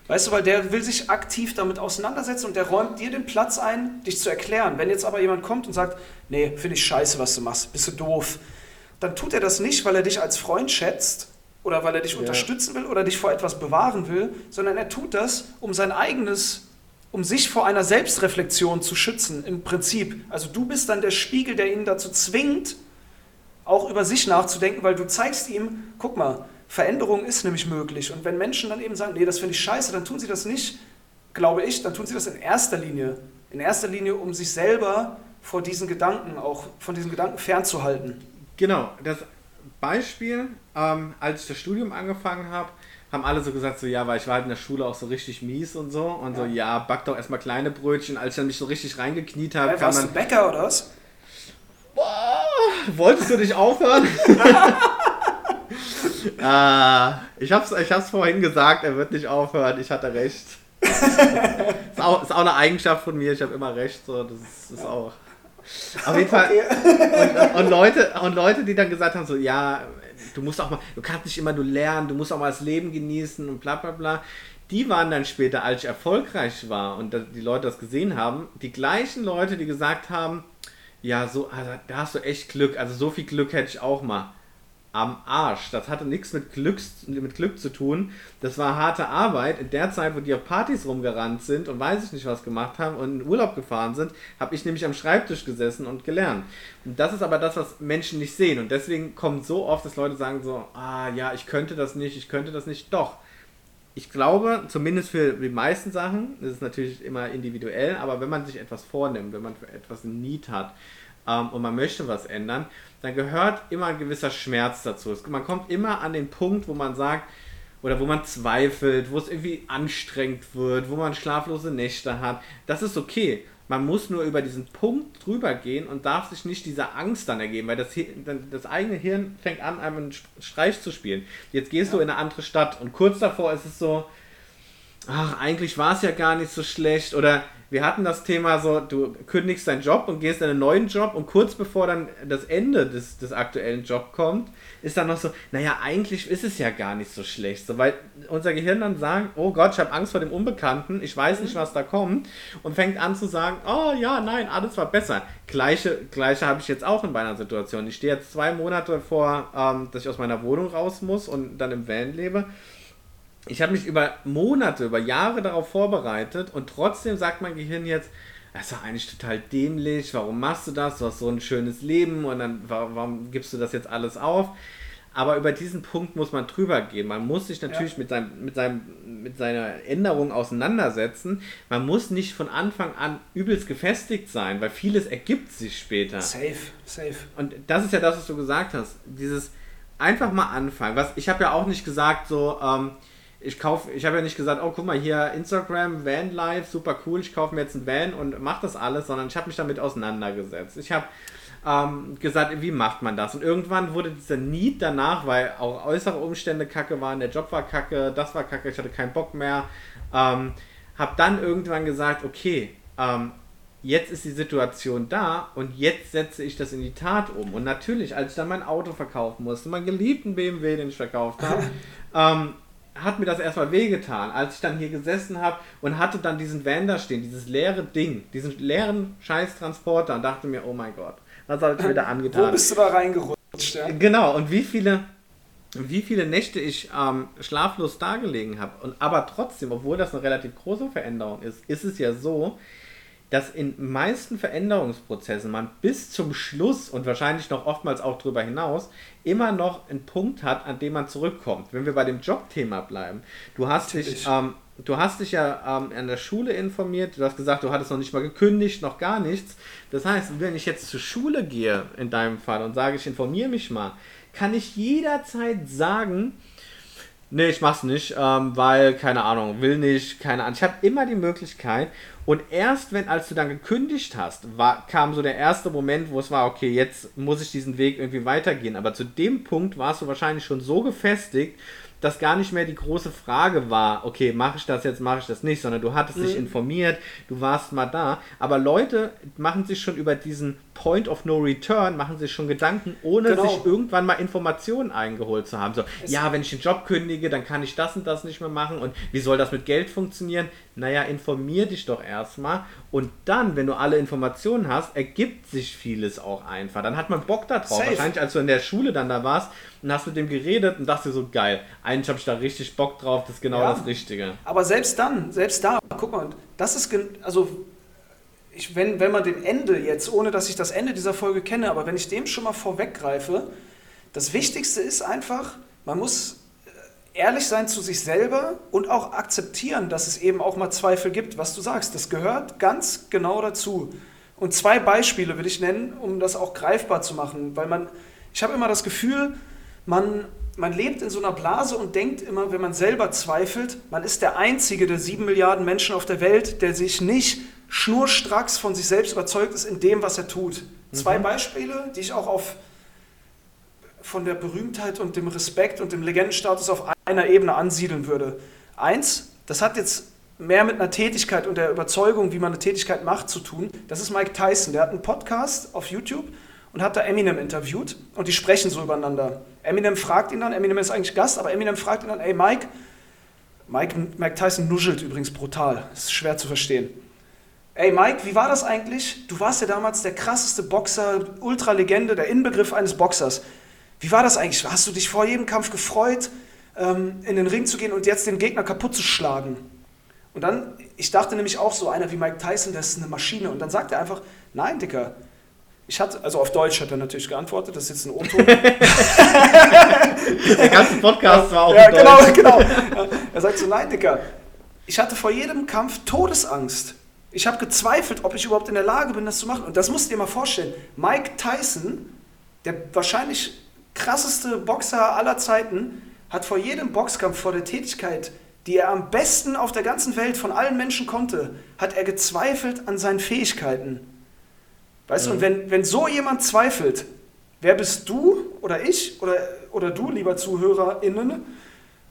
Weißt du, weil der will sich aktiv damit auseinandersetzen und der räumt dir den Platz ein, dich zu erklären. Wenn jetzt aber jemand kommt und sagt, nee, finde ich scheiße, was du machst, bist du doof, dann tut er das nicht, weil er dich als Freund schätzt oder weil er dich ja. unterstützen will oder dich vor etwas bewahren will, sondern er tut das, um sein eigenes, um sich vor einer Selbstreflexion zu schützen, im Prinzip. Also du bist dann der Spiegel, der ihn dazu zwingt, auch über sich nachzudenken, weil du zeigst ihm, guck mal, Veränderung ist nämlich möglich. Und wenn Menschen dann eben sagen, nee, das finde ich scheiße, dann tun sie das nicht, glaube ich, dann tun sie das in erster Linie. In erster Linie, um sich selber vor diesen Gedanken, auch von diesen Gedanken fernzuhalten. Genau, das Beispiel, ähm, als ich das Studium angefangen habe, haben alle so gesagt, so ja, weil ich war halt in der Schule auch so richtig mies und so. Und ja. so, ja, back doch erstmal kleine Brötchen. Als ich dann mich so richtig reingekniet habe, kam warst dann. Du Bäcker oder was? Boah, wolltest du dich aufhören? ah, ich hab's, ich hab's vorhin gesagt, er wird nicht aufhören. Ich hatte recht. ist, auch, ist auch eine Eigenschaft von mir, ich habe immer recht. So, das ist, ist auch. Auf jeden Fall. Okay. Und, und, Leute, und Leute, die dann gesagt haben: so, ja, du musst auch mal, du kannst nicht immer nur lernen, du musst auch mal das Leben genießen und bla bla bla. Die waren dann später, als ich erfolgreich war und die Leute das gesehen haben, die gleichen Leute, die gesagt haben, ja, so, also, da hast du echt Glück. Also so viel Glück hätte ich auch mal. Am Arsch. Das hatte nichts mit, mit Glück zu tun. Das war harte Arbeit. In der Zeit, wo die auf Partys rumgerannt sind und weiß ich nicht was gemacht haben und in Urlaub gefahren sind, habe ich nämlich am Schreibtisch gesessen und gelernt. Und das ist aber das, was Menschen nicht sehen. Und deswegen kommt so oft, dass Leute sagen so, ah ja, ich könnte das nicht, ich könnte das nicht. Doch ich glaube, zumindest für die meisten Sachen, das ist natürlich immer individuell, aber wenn man sich etwas vornimmt, wenn man für etwas ein Need hat ähm, und man möchte was ändern, dann gehört immer ein gewisser Schmerz dazu. Man kommt immer an den Punkt, wo man sagt, oder wo man zweifelt, wo es irgendwie anstrengend wird, wo man schlaflose Nächte hat. Das ist okay. Man muss nur über diesen Punkt drüber gehen und darf sich nicht dieser Angst dann ergeben, weil das, das eigene Hirn fängt an, einem einen Streich zu spielen. Jetzt gehst ja. du in eine andere Stadt und kurz davor ist es so, ach, eigentlich war es ja gar nicht so schlecht oder wir hatten das Thema so, du kündigst deinen Job und gehst in einen neuen Job und kurz bevor dann das Ende des, des aktuellen Jobs kommt, ist dann noch so, naja, eigentlich ist es ja gar nicht so schlecht. So, weil unser Gehirn dann sagt, oh Gott, ich habe Angst vor dem Unbekannten, ich weiß nicht, was da kommt und fängt an zu sagen, oh ja, nein, alles war besser. Gleiche, gleiche habe ich jetzt auch in meiner Situation. Ich stehe jetzt zwei Monate vor, ähm, dass ich aus meiner Wohnung raus muss und dann im Van lebe ich habe mich über Monate, über Jahre darauf vorbereitet und trotzdem sagt mein Gehirn jetzt, das ist doch eigentlich total dämlich, warum machst du das? Du hast so ein schönes Leben und dann warum, gibst du das jetzt alles auf? Aber über diesen Punkt muss man drüber gehen. Man muss sich natürlich ja. mit, seinem, mit, seinem, mit seiner Änderung auseinandersetzen. Man muss nicht von Anfang an übelst gefestigt sein, weil vieles ergibt sich später. Safe, safe. Und das ist ja das, was du gesagt hast. Dieses einfach mal anfangen. Was, ich habe ja auch nicht gesagt, so, ähm, ich kaufe, ich habe ja nicht gesagt, oh guck mal hier Instagram, Van Life, super cool, ich kaufe mir jetzt ein Van und mache das alles, sondern ich habe mich damit auseinandergesetzt. Ich habe ähm, gesagt, wie macht man das? Und irgendwann wurde dieser Need danach, weil auch äußere Umstände kacke waren, der Job war kacke, das war kacke, ich hatte keinen Bock mehr, ähm, habe dann irgendwann gesagt, okay, ähm, jetzt ist die Situation da und jetzt setze ich das in die Tat um. Und natürlich, als ich dann mein Auto verkaufen musste, meinen geliebten BMW, den ich verkauft habe, ähm, hat mir das erstmal wehgetan, als ich dann hier gesessen habe und hatte dann diesen Van da stehen, dieses leere Ding, diesen leeren Scheiß-Transporter und dachte mir, oh mein Gott, was habe ich wieder angetan? Wo bist du da reingerutscht? Ja? Genau, und wie viele, wie viele Nächte ich ähm, schlaflos dargelegen habe. Und aber trotzdem, obwohl das eine relativ große Veränderung ist, ist es ja so, dass in meisten Veränderungsprozessen man bis zum Schluss und wahrscheinlich noch oftmals auch darüber hinaus immer noch einen Punkt hat, an dem man zurückkommt. Wenn wir bei dem Jobthema bleiben. Du hast dich ähm, du hast dich ja ähm, an der Schule informiert, du hast gesagt, du hattest noch nicht mal gekündigt, noch gar nichts. Das heißt, wenn ich jetzt zur Schule gehe, in deinem Fall, und sage, ich informiere mich mal, kann ich jederzeit sagen, nee, ich mach's nicht, ähm, weil, keine Ahnung, will nicht, keine Ahnung. Ich habe immer die Möglichkeit. Und erst wenn, als du dann gekündigt hast, war, kam so der erste Moment, wo es war, okay, jetzt muss ich diesen Weg irgendwie weitergehen. Aber zu dem Punkt warst du wahrscheinlich schon so gefestigt, dass gar nicht mehr die große Frage war, okay, mache ich das jetzt, mache ich das nicht, sondern du hattest mhm. dich informiert, du warst mal da. Aber Leute machen sich schon über diesen Point of No Return, machen sich schon Gedanken, ohne genau. sich irgendwann mal Informationen eingeholt zu haben. So, es ja, wenn ich den Job kündige, dann kann ich das und das nicht mehr machen und wie soll das mit Geld funktionieren? Naja, informier dich doch erstmal und dann, wenn du alle Informationen hast, ergibt sich vieles auch einfach. Dann hat man Bock darauf. Safe. Wahrscheinlich, als du in der Schule dann da warst und hast mit dem geredet und dachte so, geil, eigentlich habe ich da richtig Bock drauf, das ist genau ja. das Richtige. Aber selbst dann, selbst da, guck mal, das ist, also ich, wenn, wenn man dem Ende jetzt, ohne dass ich das Ende dieser Folge kenne, aber wenn ich dem schon mal vorweggreife, das Wichtigste ist einfach, man muss ehrlich sein zu sich selber und auch akzeptieren, dass es eben auch mal Zweifel gibt, was du sagst. Das gehört ganz genau dazu. Und zwei Beispiele will ich nennen, um das auch greifbar zu machen, weil man, ich habe immer das Gefühl, man, man lebt in so einer Blase und denkt immer, wenn man selber zweifelt, man ist der Einzige der sieben Milliarden Menschen auf der Welt, der sich nicht schnurstracks von sich selbst überzeugt ist in dem, was er tut. Mhm. Zwei Beispiele, die ich auch auf von der Berühmtheit und dem Respekt und dem Legendenstatus auf einer Ebene ansiedeln würde. Eins, das hat jetzt mehr mit einer Tätigkeit und der Überzeugung, wie man eine Tätigkeit macht, zu tun. Das ist Mike Tyson. Der hat einen Podcast auf YouTube und hat da Eminem interviewt und die sprechen so übereinander. Eminem fragt ihn dann, Eminem ist eigentlich Gast, aber Eminem fragt ihn dann, ey Mike, Mike, Mike Tyson nuschelt übrigens brutal, ist schwer zu verstehen. Ey Mike, wie war das eigentlich? Du warst ja damals der krasseste Boxer, Ultralegende, der Inbegriff eines Boxers. Wie war das eigentlich? Hast du dich vor jedem Kampf gefreut, ähm, in den Ring zu gehen und jetzt den Gegner kaputt zu schlagen? Und dann, ich dachte nämlich auch so, einer wie Mike Tyson, das ist eine Maschine. Und dann sagt er einfach, nein, Dicker. Ich hatte, also auf Deutsch hat er natürlich geantwortet, das ist jetzt ein O-Ton. Der ganze Podcast war auch Ja, genau, Deutsch. genau. Er sagt so, nein, Dicker. Ich hatte vor jedem Kampf Todesangst. Ich habe gezweifelt, ob ich überhaupt in der Lage bin, das zu machen. Und das musst du dir mal vorstellen. Mike Tyson, der wahrscheinlich krasseste Boxer aller Zeiten, hat vor jedem Boxkampf, vor der Tätigkeit, die er am besten auf der ganzen Welt von allen Menschen konnte, hat er gezweifelt an seinen Fähigkeiten. Weißt mhm. du, und wenn, wenn so jemand zweifelt, wer bist du oder ich oder, oder du, lieber ZuhörerInnen,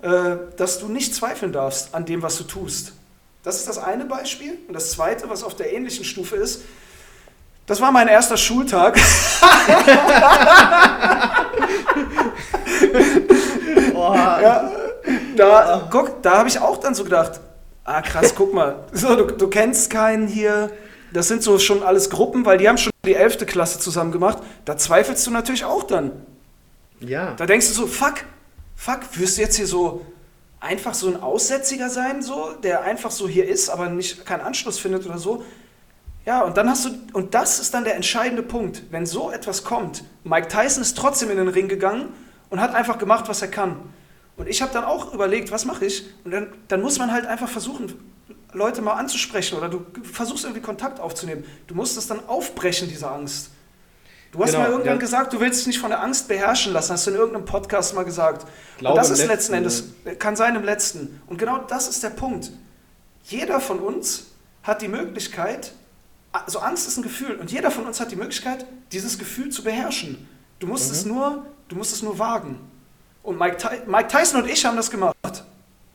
äh, dass du nicht zweifeln darfst an dem, was du tust. Das ist das eine Beispiel. Und das zweite, was auf der ähnlichen Stufe ist, das war mein erster Schultag. oh. ja, da, guck, da habe ich auch dann so gedacht, ah krass, guck mal, so, du, du kennst keinen hier, das sind so schon alles Gruppen, weil die haben schon die 11. Klasse zusammen gemacht. Da zweifelst du natürlich auch dann. Ja. Da denkst du so, fuck, fuck, wirst du jetzt hier so einfach so ein Aussätziger sein, so, der einfach so hier ist, aber nicht keinen Anschluss findet oder so. Ja, und dann hast du, und das ist dann der entscheidende Punkt. Wenn so etwas kommt, Mike Tyson ist trotzdem in den Ring gegangen und hat einfach gemacht, was er kann. Und ich habe dann auch überlegt, was mache ich? Und dann, dann muss man halt einfach versuchen, Leute mal anzusprechen oder du versuchst irgendwie Kontakt aufzunehmen. Du musst es dann aufbrechen, diese Angst. Du hast genau, mal irgendwann ja. gesagt, du willst dich nicht von der Angst beherrschen lassen, hast du in irgendeinem Podcast mal gesagt. Glaube und das ist letzten Endes, kann sein im letzten. Und genau das ist der Punkt. Jeder von uns hat die Möglichkeit, also Angst ist ein Gefühl und jeder von uns hat die Möglichkeit, dieses Gefühl zu beherrschen. Du musst mhm. es nur, du musst es nur wagen. Und Mike, Mike Tyson und ich haben das gemacht.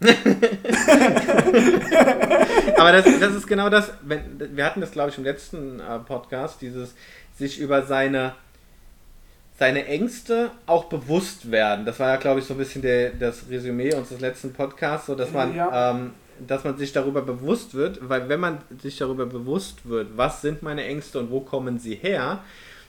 Aber das, das, ist genau das, wenn, wir hatten das glaube ich im letzten äh, Podcast, dieses sich über seine, seine Ängste auch bewusst werden. Das war ja glaube ich so ein bisschen der, das Resümee unseres letzten Podcasts, so dass man ja. ähm, dass man sich darüber bewusst wird, weil wenn man sich darüber bewusst wird, was sind meine Ängste und wo kommen sie her,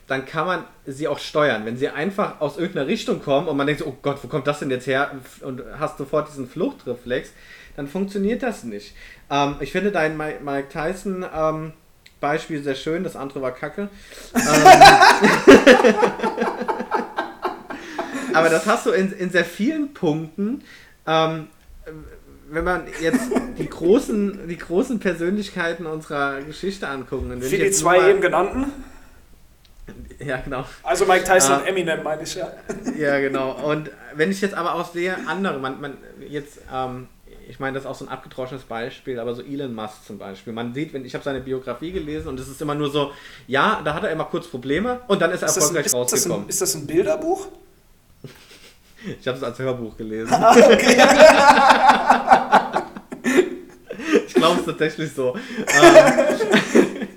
dann kann man sie auch steuern. Wenn sie einfach aus irgendeiner Richtung kommen und man denkt, oh Gott, wo kommt das denn jetzt her? Und hast sofort diesen Fluchtreflex, dann funktioniert das nicht. Ähm, ich finde dein Mike Tyson ähm, Beispiel sehr schön, das andere war Kacke. ähm, aber das hast du in, in sehr vielen Punkten. Ähm, wenn man jetzt die großen, die großen Persönlichkeiten unserer Geschichte angucken. Für die zwei mal, eben genannten? Ja, genau. Also Mike Tyson uh, und Eminem meine ich, ja. Ja, genau. Und wenn ich jetzt aber auch sehe, andere, man, man jetzt, ähm, ich meine, das ist auch so ein abgedroschenes Beispiel, aber so Elon Musk zum Beispiel. Man sieht, wenn ich habe seine Biografie gelesen und es ist immer nur so, ja, da hat er immer kurz Probleme und dann ist er ist erfolgreich ein, ist rausgekommen. Das ein, ist das ein Bilderbuch? Ich habe es als Hörbuch gelesen. Ah, okay. ich glaube es tatsächlich so. Ähm,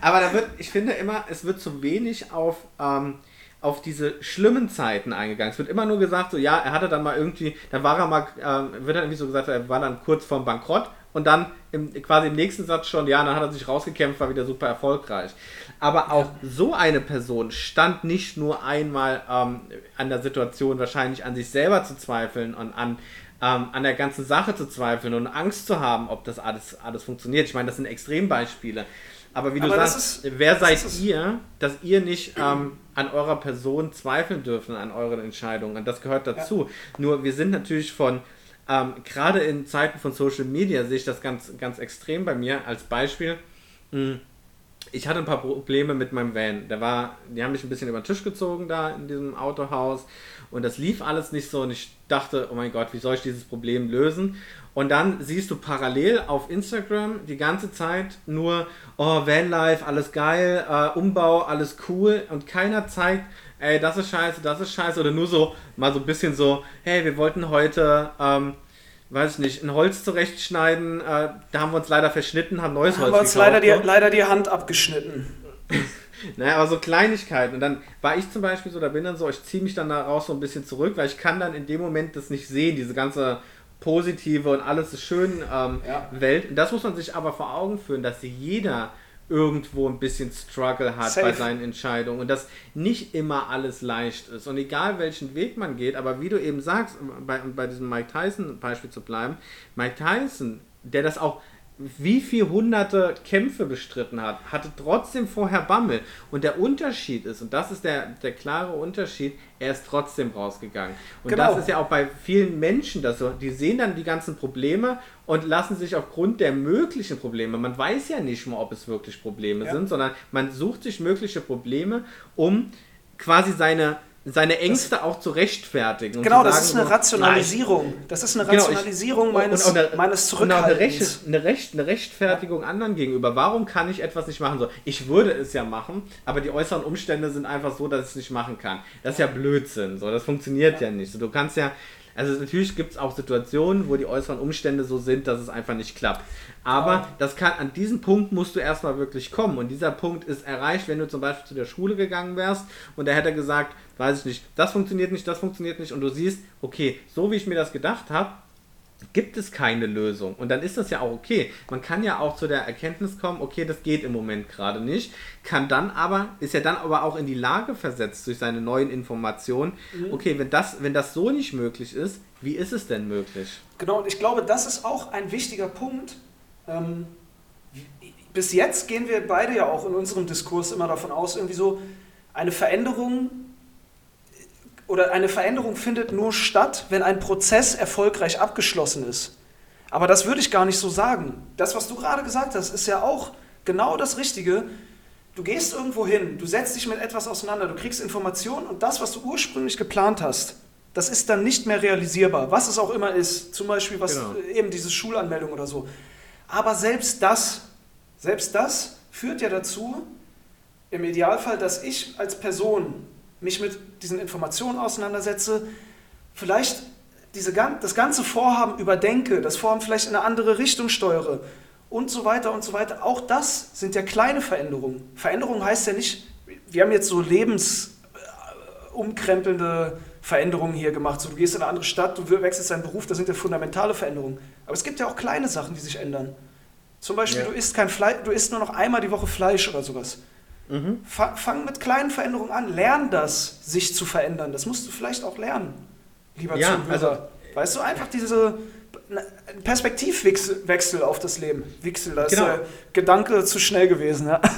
aber da wird, ich finde immer, es wird zu wenig auf, ähm, auf diese schlimmen Zeiten eingegangen. Es wird immer nur gesagt, so ja, er hatte dann mal irgendwie, da war er mal, ähm, wird dann irgendwie so gesagt, er war dann kurz vorm Bankrott und dann im, quasi im nächsten Satz schon, ja, dann hat er sich rausgekämpft, war wieder super erfolgreich. Aber auch so eine Person stand nicht nur einmal ähm, an der Situation, wahrscheinlich an sich selber zu zweifeln und an, ähm, an der ganzen Sache zu zweifeln und Angst zu haben, ob das alles, alles funktioniert. Ich meine, das sind Extrembeispiele. Aber wie du Aber sagst, ist, wer seid ihr, dass ihr nicht ähm, an eurer Person zweifeln dürfen, an euren Entscheidungen? Und das gehört dazu. Ja. Nur wir sind natürlich von ähm, Gerade in Zeiten von Social Media sehe ich das ganz, ganz extrem bei mir. Als Beispiel, hm, ich hatte ein paar Probleme mit meinem Van. Der war, die haben mich ein bisschen über den Tisch gezogen da in diesem Autohaus und das lief alles nicht so und ich dachte, oh mein Gott, wie soll ich dieses Problem lösen? Und dann siehst du parallel auf Instagram die ganze Zeit nur, oh, Vanlife, alles geil, äh, Umbau, alles cool und keiner zeigt, ey, das ist scheiße, das ist scheiße. Oder nur so, mal so ein bisschen so, hey, wir wollten heute, ähm, weiß ich nicht, ein Holz zurechtschneiden. Äh, da haben wir uns leider verschnitten, haben neues da Holz haben wir uns leider die, leider die Hand abgeschnitten. naja, aber so Kleinigkeiten. Und dann war ich zum Beispiel so, da bin dann so, ich ziehe mich dann daraus so ein bisschen zurück, weil ich kann dann in dem Moment das nicht sehen, diese ganze positive und alles ist schön ähm, ja. Welt. Und das muss man sich aber vor Augen führen, dass jeder irgendwo ein bisschen Struggle hat Safe. bei seinen Entscheidungen und dass nicht immer alles leicht ist. Und egal welchen Weg man geht, aber wie du eben sagst, bei, bei diesem Mike Tyson Beispiel zu bleiben, Mike Tyson, der das auch wie viele hunderte Kämpfe bestritten hat, hatte trotzdem vorher Bammel. Und der Unterschied ist, und das ist der, der klare Unterschied, er ist trotzdem rausgegangen. Und genau. das ist ja auch bei vielen Menschen das so. Die sehen dann die ganzen Probleme und lassen sich aufgrund der möglichen Probleme, man weiß ja nicht mal, ob es wirklich Probleme ja. sind, sondern man sucht sich mögliche Probleme, um quasi seine seine Ängste das, auch zu rechtfertigen. Genau, das ist eine Rationalisierung. Das ist eine Rationalisierung genau, ich, meines, und, und, meines Zurückhaltens. Und eine, Recht, eine Rechtfertigung ja. anderen gegenüber. Warum kann ich etwas nicht machen? So, ich würde es ja machen, aber die äußeren Umstände sind einfach so, dass ich es nicht machen kann. Das ist ja Blödsinn. So, das funktioniert ja, ja nicht. So, du kannst ja, also natürlich gibt es auch Situationen, wo die äußeren Umstände so sind, dass es einfach nicht klappt. Aber das kann, an diesen Punkt musst du erstmal wirklich kommen. Und dieser Punkt ist erreicht, wenn du zum Beispiel zu der Schule gegangen wärst und da hätte gesagt, weiß ich nicht, das funktioniert nicht, das funktioniert nicht und du siehst, okay, so wie ich mir das gedacht habe, gibt es keine Lösung. Und dann ist das ja auch okay. Man kann ja auch zu der Erkenntnis kommen, okay, das geht im Moment gerade nicht, kann dann aber, ist ja dann aber auch in die Lage versetzt durch seine neuen Informationen, mhm. okay, wenn das, wenn das so nicht möglich ist, wie ist es denn möglich? Genau, und ich glaube, das ist auch ein wichtiger Punkt. Ähm, bis jetzt gehen wir beide ja auch in unserem Diskurs immer davon aus, irgendwie so, eine Veränderung oder eine Veränderung findet nur statt, wenn ein Prozess erfolgreich abgeschlossen ist. Aber das würde ich gar nicht so sagen. Das, was du gerade gesagt hast, ist ja auch genau das Richtige. Du gehst irgendwo hin, du setzt dich mit etwas auseinander, du kriegst Informationen und das, was du ursprünglich geplant hast, das ist dann nicht mehr realisierbar, was es auch immer ist. Zum Beispiel was Genau. eben diese Schulanmeldung oder so. Aber selbst das, selbst das führt ja dazu, im Idealfall, dass ich als Person mich mit diesen Informationen auseinandersetze, vielleicht diese, das ganze Vorhaben überdenke, das Vorhaben vielleicht in eine andere Richtung steuere und so weiter und so weiter. Auch das sind ja kleine Veränderungen. Veränderung heißt ja nicht, wir haben jetzt so lebensumkrempelnde Veränderungen hier gemacht. So, du gehst in eine andere Stadt, du wechselst deinen Beruf, das sind ja fundamentale Veränderungen. Aber es gibt ja auch kleine Sachen, die sich ändern. Zum Beispiel, Ja. du isst kein Fleisch, du isst nur noch einmal die Woche Fleisch oder sowas. Mhm. Fa- Fang mit kleinen Veränderungen an. Lern das, sich zu verändern. Das musst du vielleicht auch lernen, lieber Ja, Zuhörer. also- weißt du, einfach diese Perspektivwechsel Wechsel auf das Leben. Wechsel, da ist Genau. der Gedanke zu schnell gewesen. Ja?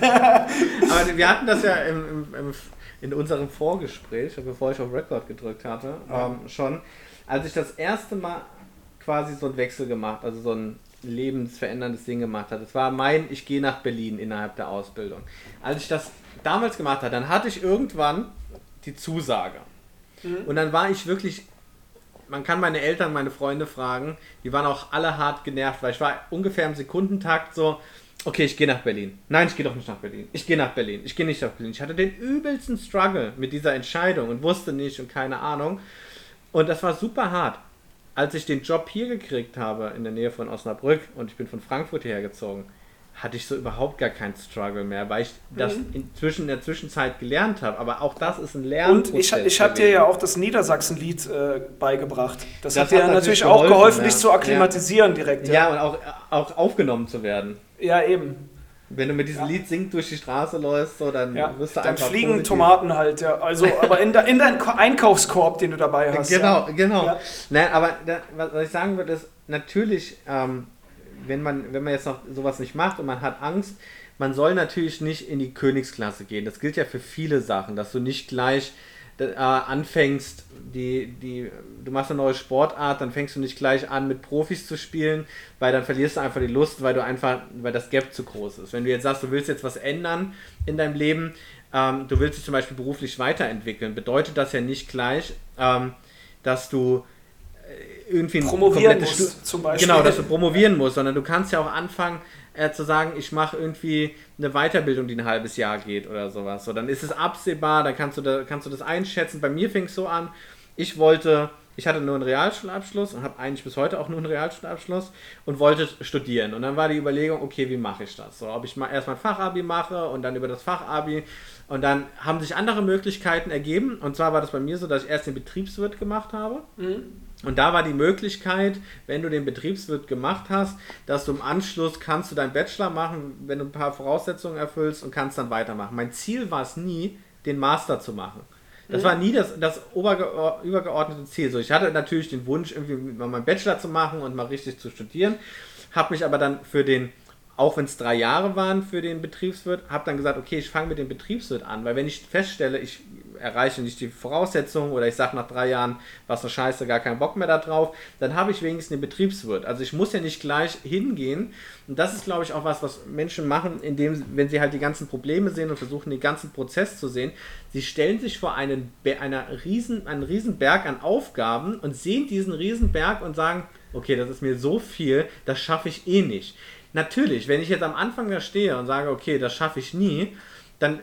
Aber wir hatten das ja im, im, im, in unserem Vorgespräch, bevor ich auf Record gedrückt hatte, ähm, schon, als ich das erste Mal quasi so einen Wechsel gemacht, also so ein lebensveränderndes Ding gemacht habe. Das war mein, ich gehe nach Berlin innerhalb der Ausbildung. Als ich das damals gemacht habe, dann hatte ich irgendwann die Zusage. Und dann war ich wirklich man kann meine Eltern, meine Freunde fragen, die waren auch alle hart genervt, weil ich war ungefähr im Sekundentakt so, okay, ich gehe nach Berlin. Nein, ich gehe doch nicht nach Berlin. Ich gehe nach Berlin. Ich gehe nicht nach Berlin. Ich hatte den übelsten Struggle mit dieser Entscheidung und wusste nicht und keine Ahnung. Und das war super hart. Als ich den Job hier gekriegt habe, in der Nähe von Osnabrück, und ich bin von Frankfurt hierher gezogen, hatte ich so überhaupt gar keinen Struggle mehr, weil ich das inzwischen in der Zwischenzeit gelernt habe. Aber auch das ist ein Lernprozess. Und ich, ich habe dir ja auch das Niedersachsen-Lied äh, beigebracht. Das, Das hat dir hat natürlich natürlich auch geholfen, geholfen, ja. dich zu akklimatisieren direkt. Ja, und auch, auch aufgenommen zu werden. ja eben. Wenn du mit diesem Ja. Lied singst durch die Straße läufst, so, dann Ja. wirst du Dann einfach fliegen positiv. Tomaten halt, ja. Also, aber in, de, in deinen Ko- Einkaufskorb, den du dabei hast. Genau, ja. genau. Ja. Nein, aber da, was, was ich sagen würde, ist natürlich, ähm, wenn, man, wenn man jetzt noch sowas nicht macht und man hat Angst, man soll natürlich nicht in die Königsklasse gehen. Das gilt ja für viele Sachen, dass du nicht gleich äh, anfängst, die, die, du machst eine neue Sportart, dann fängst du nicht gleich an mit Profis zu spielen, weil dann verlierst du einfach die Lust, weil du einfach, weil das Gap zu groß ist. Wenn du jetzt sagst, du willst jetzt was ändern in deinem Leben, ähm, du willst dich zum Beispiel beruflich weiterentwickeln, bedeutet das ja nicht gleich, ähm, dass du äh, irgendwie ein Promovieren musst, zum Beispiel. Genau, dass du promovieren musst, sondern du kannst ja auch anfangen äh, zu sagen, ich mache irgendwie eine Weiterbildung, die ein halbes Jahr geht oder sowas. So, dann ist es absehbar, dann kannst du, da, kannst du das einschätzen. Bei mir fing es so an, ich wollte, ich hatte nur einen Realschulabschluss und habe eigentlich bis heute auch nur einen Realschulabschluss und wollte studieren. Und dann war die Überlegung, okay, wie mache ich das? So, ob ich mal erstmal ein Fachabi mache und dann über das Fachabi und dann haben sich andere Möglichkeiten ergeben. Und zwar war das bei mir so, dass ich erst den Betriebswirt gemacht habe. Und da war die Möglichkeit, wenn du den Betriebswirt gemacht hast, dass du im Anschluss kannst du deinen Bachelor machen, wenn du ein paar Voraussetzungen erfüllst und kannst dann weitermachen. Mein Ziel war es nie, den Master zu machen. Das war nie das, das übergeordnete Ziel. So, ich hatte natürlich den Wunsch, irgendwie mal meinen Bachelor zu machen und mal richtig zu studieren, habe mich aber dann für den, auch wenn es drei Jahre waren für den Betriebswirt, habe dann gesagt, okay, ich fange mit dem Betriebswirt an, weil wenn ich feststelle, ich erreiche nicht die Voraussetzungen oder ich sage nach drei Jahren, was eine Scheiße, gar keinen Bock mehr da drauf, dann habe ich wenigstens den Betriebswirt. Also ich muss ja nicht gleich hingehen und das ist, glaube ich, auch was, was Menschen machen, indem, wenn sie halt die ganzen Probleme sehen und versuchen, den ganzen Prozess zu sehen, sie stellen sich vor einen, einer riesen, einen riesen Berg an Aufgaben und sehen diesen riesen Berg und sagen, okay, das ist mir so viel, das schaffe ich eh nicht. Natürlich, wenn ich jetzt am Anfang da stehe und sage, okay, das schaffe ich nie, dann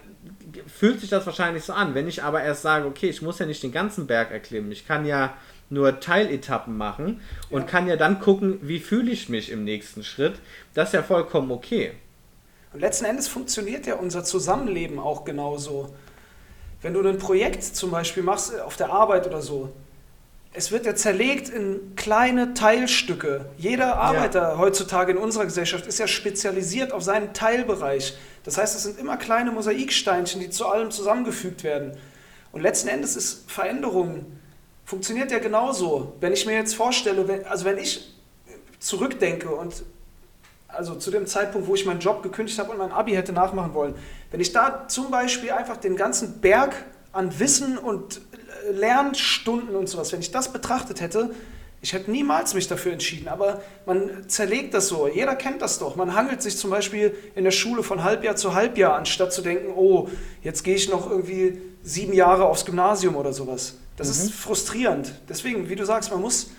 fühlt sich das wahrscheinlich so an. Wenn ich aber erst sage, okay, ich muss ja nicht den ganzen Berg erklimmen, ich kann ja nur Teiletappen machen und Ja. kann ja dann gucken, wie fühle ich mich im nächsten Schritt, das ist ja vollkommen okay. Und letzten Endes funktioniert ja unser Zusammenleben auch genauso. Wenn du ein Projekt zum Beispiel machst äh, auf der Arbeit oder so, es wird ja zerlegt in kleine Teilstücke. Jeder Arbeiter heutzutage in unserer Gesellschaft ist ja spezialisiert auf seinen Teilbereich. Das heißt, es sind immer kleine Mosaiksteinchen, die zu allem zusammengefügt werden. Und letzten Endes ist Veränderung, funktioniert ja genauso. Wenn ich mir jetzt vorstelle, wenn, also wenn ich zurückdenke und also zu dem Zeitpunkt, wo ich meinen Job gekündigt habe und mein Abi hätte nachmachen wollen, wenn ich da zum Beispiel einfach den ganzen Berg an Wissen und Lernstunden und sowas, wenn ich das betrachtet hätte, ich hätte niemals mich dafür entschieden, aber man zerlegt das so. Jeder kennt das doch. Man hangelt sich zum Beispiel in der Schule von Halbjahr zu Halbjahr, anstatt zu denken, oh, jetzt gehe ich noch irgendwie sieben Jahre aufs Gymnasium oder sowas. Das mhm. ist frustrierend. Deswegen, wie du sagst, man muss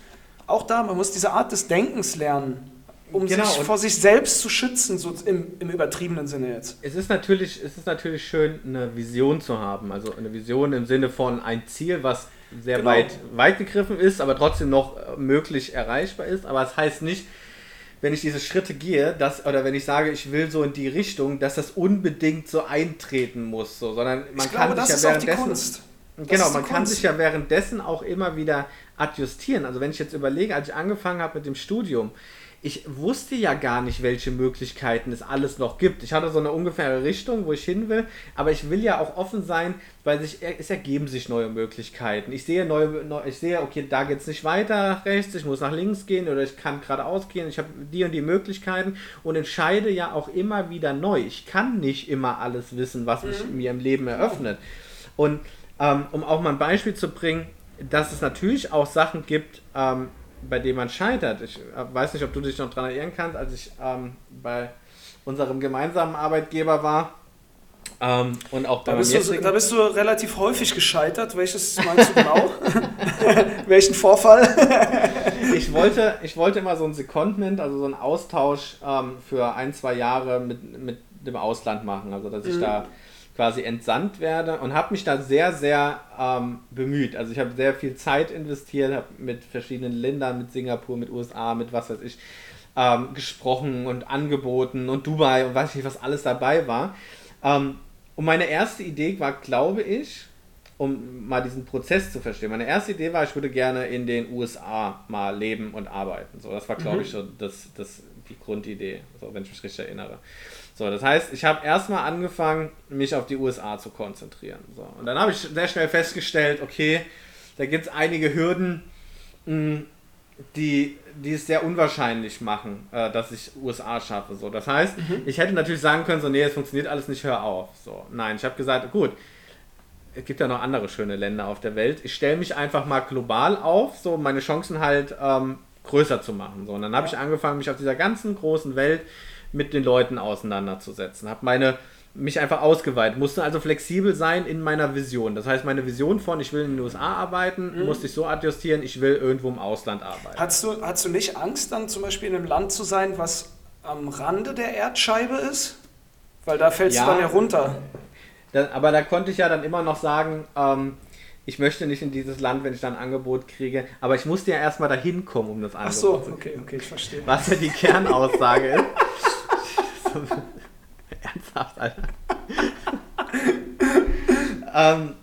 auch da, man muss diese Art des Denkens lernen um genau, sich vor sich selbst zu schützen, so im, im übertriebenen Sinne jetzt. Es ist, natürlich, es ist natürlich schön, eine Vision zu haben. Also eine Vision im Sinne von ein Ziel, was sehr genau. weit, weit gegriffen ist, aber trotzdem noch äh, möglich erreichbar ist. Aber es das heißt nicht, wenn ich diese Schritte gehe, dass, oder wenn ich sage, ich will so in die Richtung, dass das unbedingt so eintreten muss, so, sondern man ich kann glaube, sich ja währenddessen. Genau, man kann sich ja währenddessen auch immer wieder adjustieren. Also wenn ich jetzt überlege, als ich angefangen habe mit dem Studium, ich wusste ja gar nicht, welche Möglichkeiten es alles noch gibt. Ich hatte so eine ungefähre Richtung, wo ich hin will, aber ich will ja auch offen sein, weil sich, es ergeben sich neue Möglichkeiten. Ich sehe neue, ich sehe, okay, da geht es nicht weiter nach rechts, ich muss nach links gehen oder ich kann geradeaus gehen, ich habe die und die Möglichkeiten und entscheide ja auch immer wieder neu. Ich kann nicht immer alles wissen, was mhm. mir im Leben eröffnet. Und ähm, um auch mal ein Beispiel zu bringen, dass es natürlich auch Sachen gibt, ähm, bei dem man scheitert. Ich äh, weiß nicht, ob du dich noch daran erinnern kannst, als ich ähm, bei unserem gemeinsamen Arbeitgeber war. Ähm, und auch da bist, du, da bist du relativ häufig gescheitert. Welches meinst du genau? Welchen Vorfall? ich, wollte, ich wollte immer so ein Secondment, also so einen Austausch ähm, für ein, zwei Jahre mit, mit dem Ausland machen. Also dass ich mhm. da quasi entsandt werde und habe mich da sehr, sehr ähm, bemüht. Also ich habe sehr viel Zeit investiert, habe mit verschiedenen Ländern, mit Singapur, mit USA, mit was weiß ich, ähm, gesprochen und angeboten und Dubai und weiß nicht, was alles dabei war. Ähm, und meine erste Idee war, glaube ich, um mal diesen Prozess zu verstehen. Meine erste Idee war, ich würde gerne in den USA mal leben und arbeiten. So, das war, glaube mhm. ich, so das, das, die Grundidee, so, wenn ich mich richtig erinnere. So, das heißt, ich habe erstmal angefangen, mich auf die USA zu konzentrieren. So, und dann habe ich sehr schnell festgestellt, okay, da gibt es einige Hürden, hm, die, die es sehr unwahrscheinlich machen, äh, dass ich USA schaffe. So, das heißt, mhm. ich hätte natürlich sagen können, so, nee, es funktioniert alles nicht, hör auf. So, nein, ich habe gesagt, gut, es gibt ja noch andere schöne Länder auf der Welt. Ich stelle mich einfach mal global auf, so meine Chancen halt ähm, größer zu machen. So, und dann habe ich angefangen, mich auf dieser ganzen großen Welt mit den Leuten auseinanderzusetzen. Habe meine mich einfach ausgeweitet, musste also flexibel sein in meiner Vision. Das heißt, meine Vision von, ich will in den USA arbeiten, mhm. musste ich so adjustieren, ich will irgendwo im Ausland arbeiten. Hast du, hast du nicht Angst, dann zum Beispiel in einem Land zu sein, was am Rande der Erdscheibe ist? Weil da fällst ja, du dann ja runter. Da, aber da konnte ich ja dann immer noch sagen, ähm, ich möchte nicht in dieses Land, wenn ich dann ein Angebot kriege, aber ich musste ja erstmal dahin kommen, um das Angebot. Ach so, okay, okay, ich verstehe. Was ja die Kernaussage ist. Ernsthaft, Alter. ähm,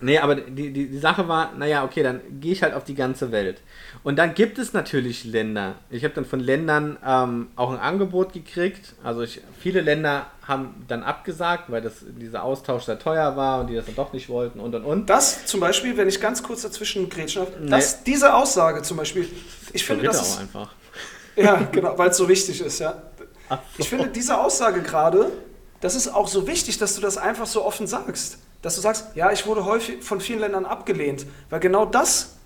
nee, aber die, die, die Sache war, naja, okay, dann gehe ich halt auf die ganze Welt. Und dann gibt es natürlich Länder. Ich habe dann von Ländern ähm, auch ein Angebot gekriegt. Also ich, viele Länder haben dann abgesagt, weil das, dieser Austausch sehr teuer war und die das dann doch nicht wollten und und und. Das zum Beispiel, wenn ich ganz kurz dazwischen grätschen darf, nee. diese Aussage zum Beispiel, ich finde das ist, einfach. Ja, genau, weil es so wichtig ist, ja. Ich finde diese Aussage gerade, das ist auch so wichtig, dass du das einfach so offen sagst. Dass du sagst, ja, ich wurde häufig von vielen Ländern abgelehnt. Weil genau das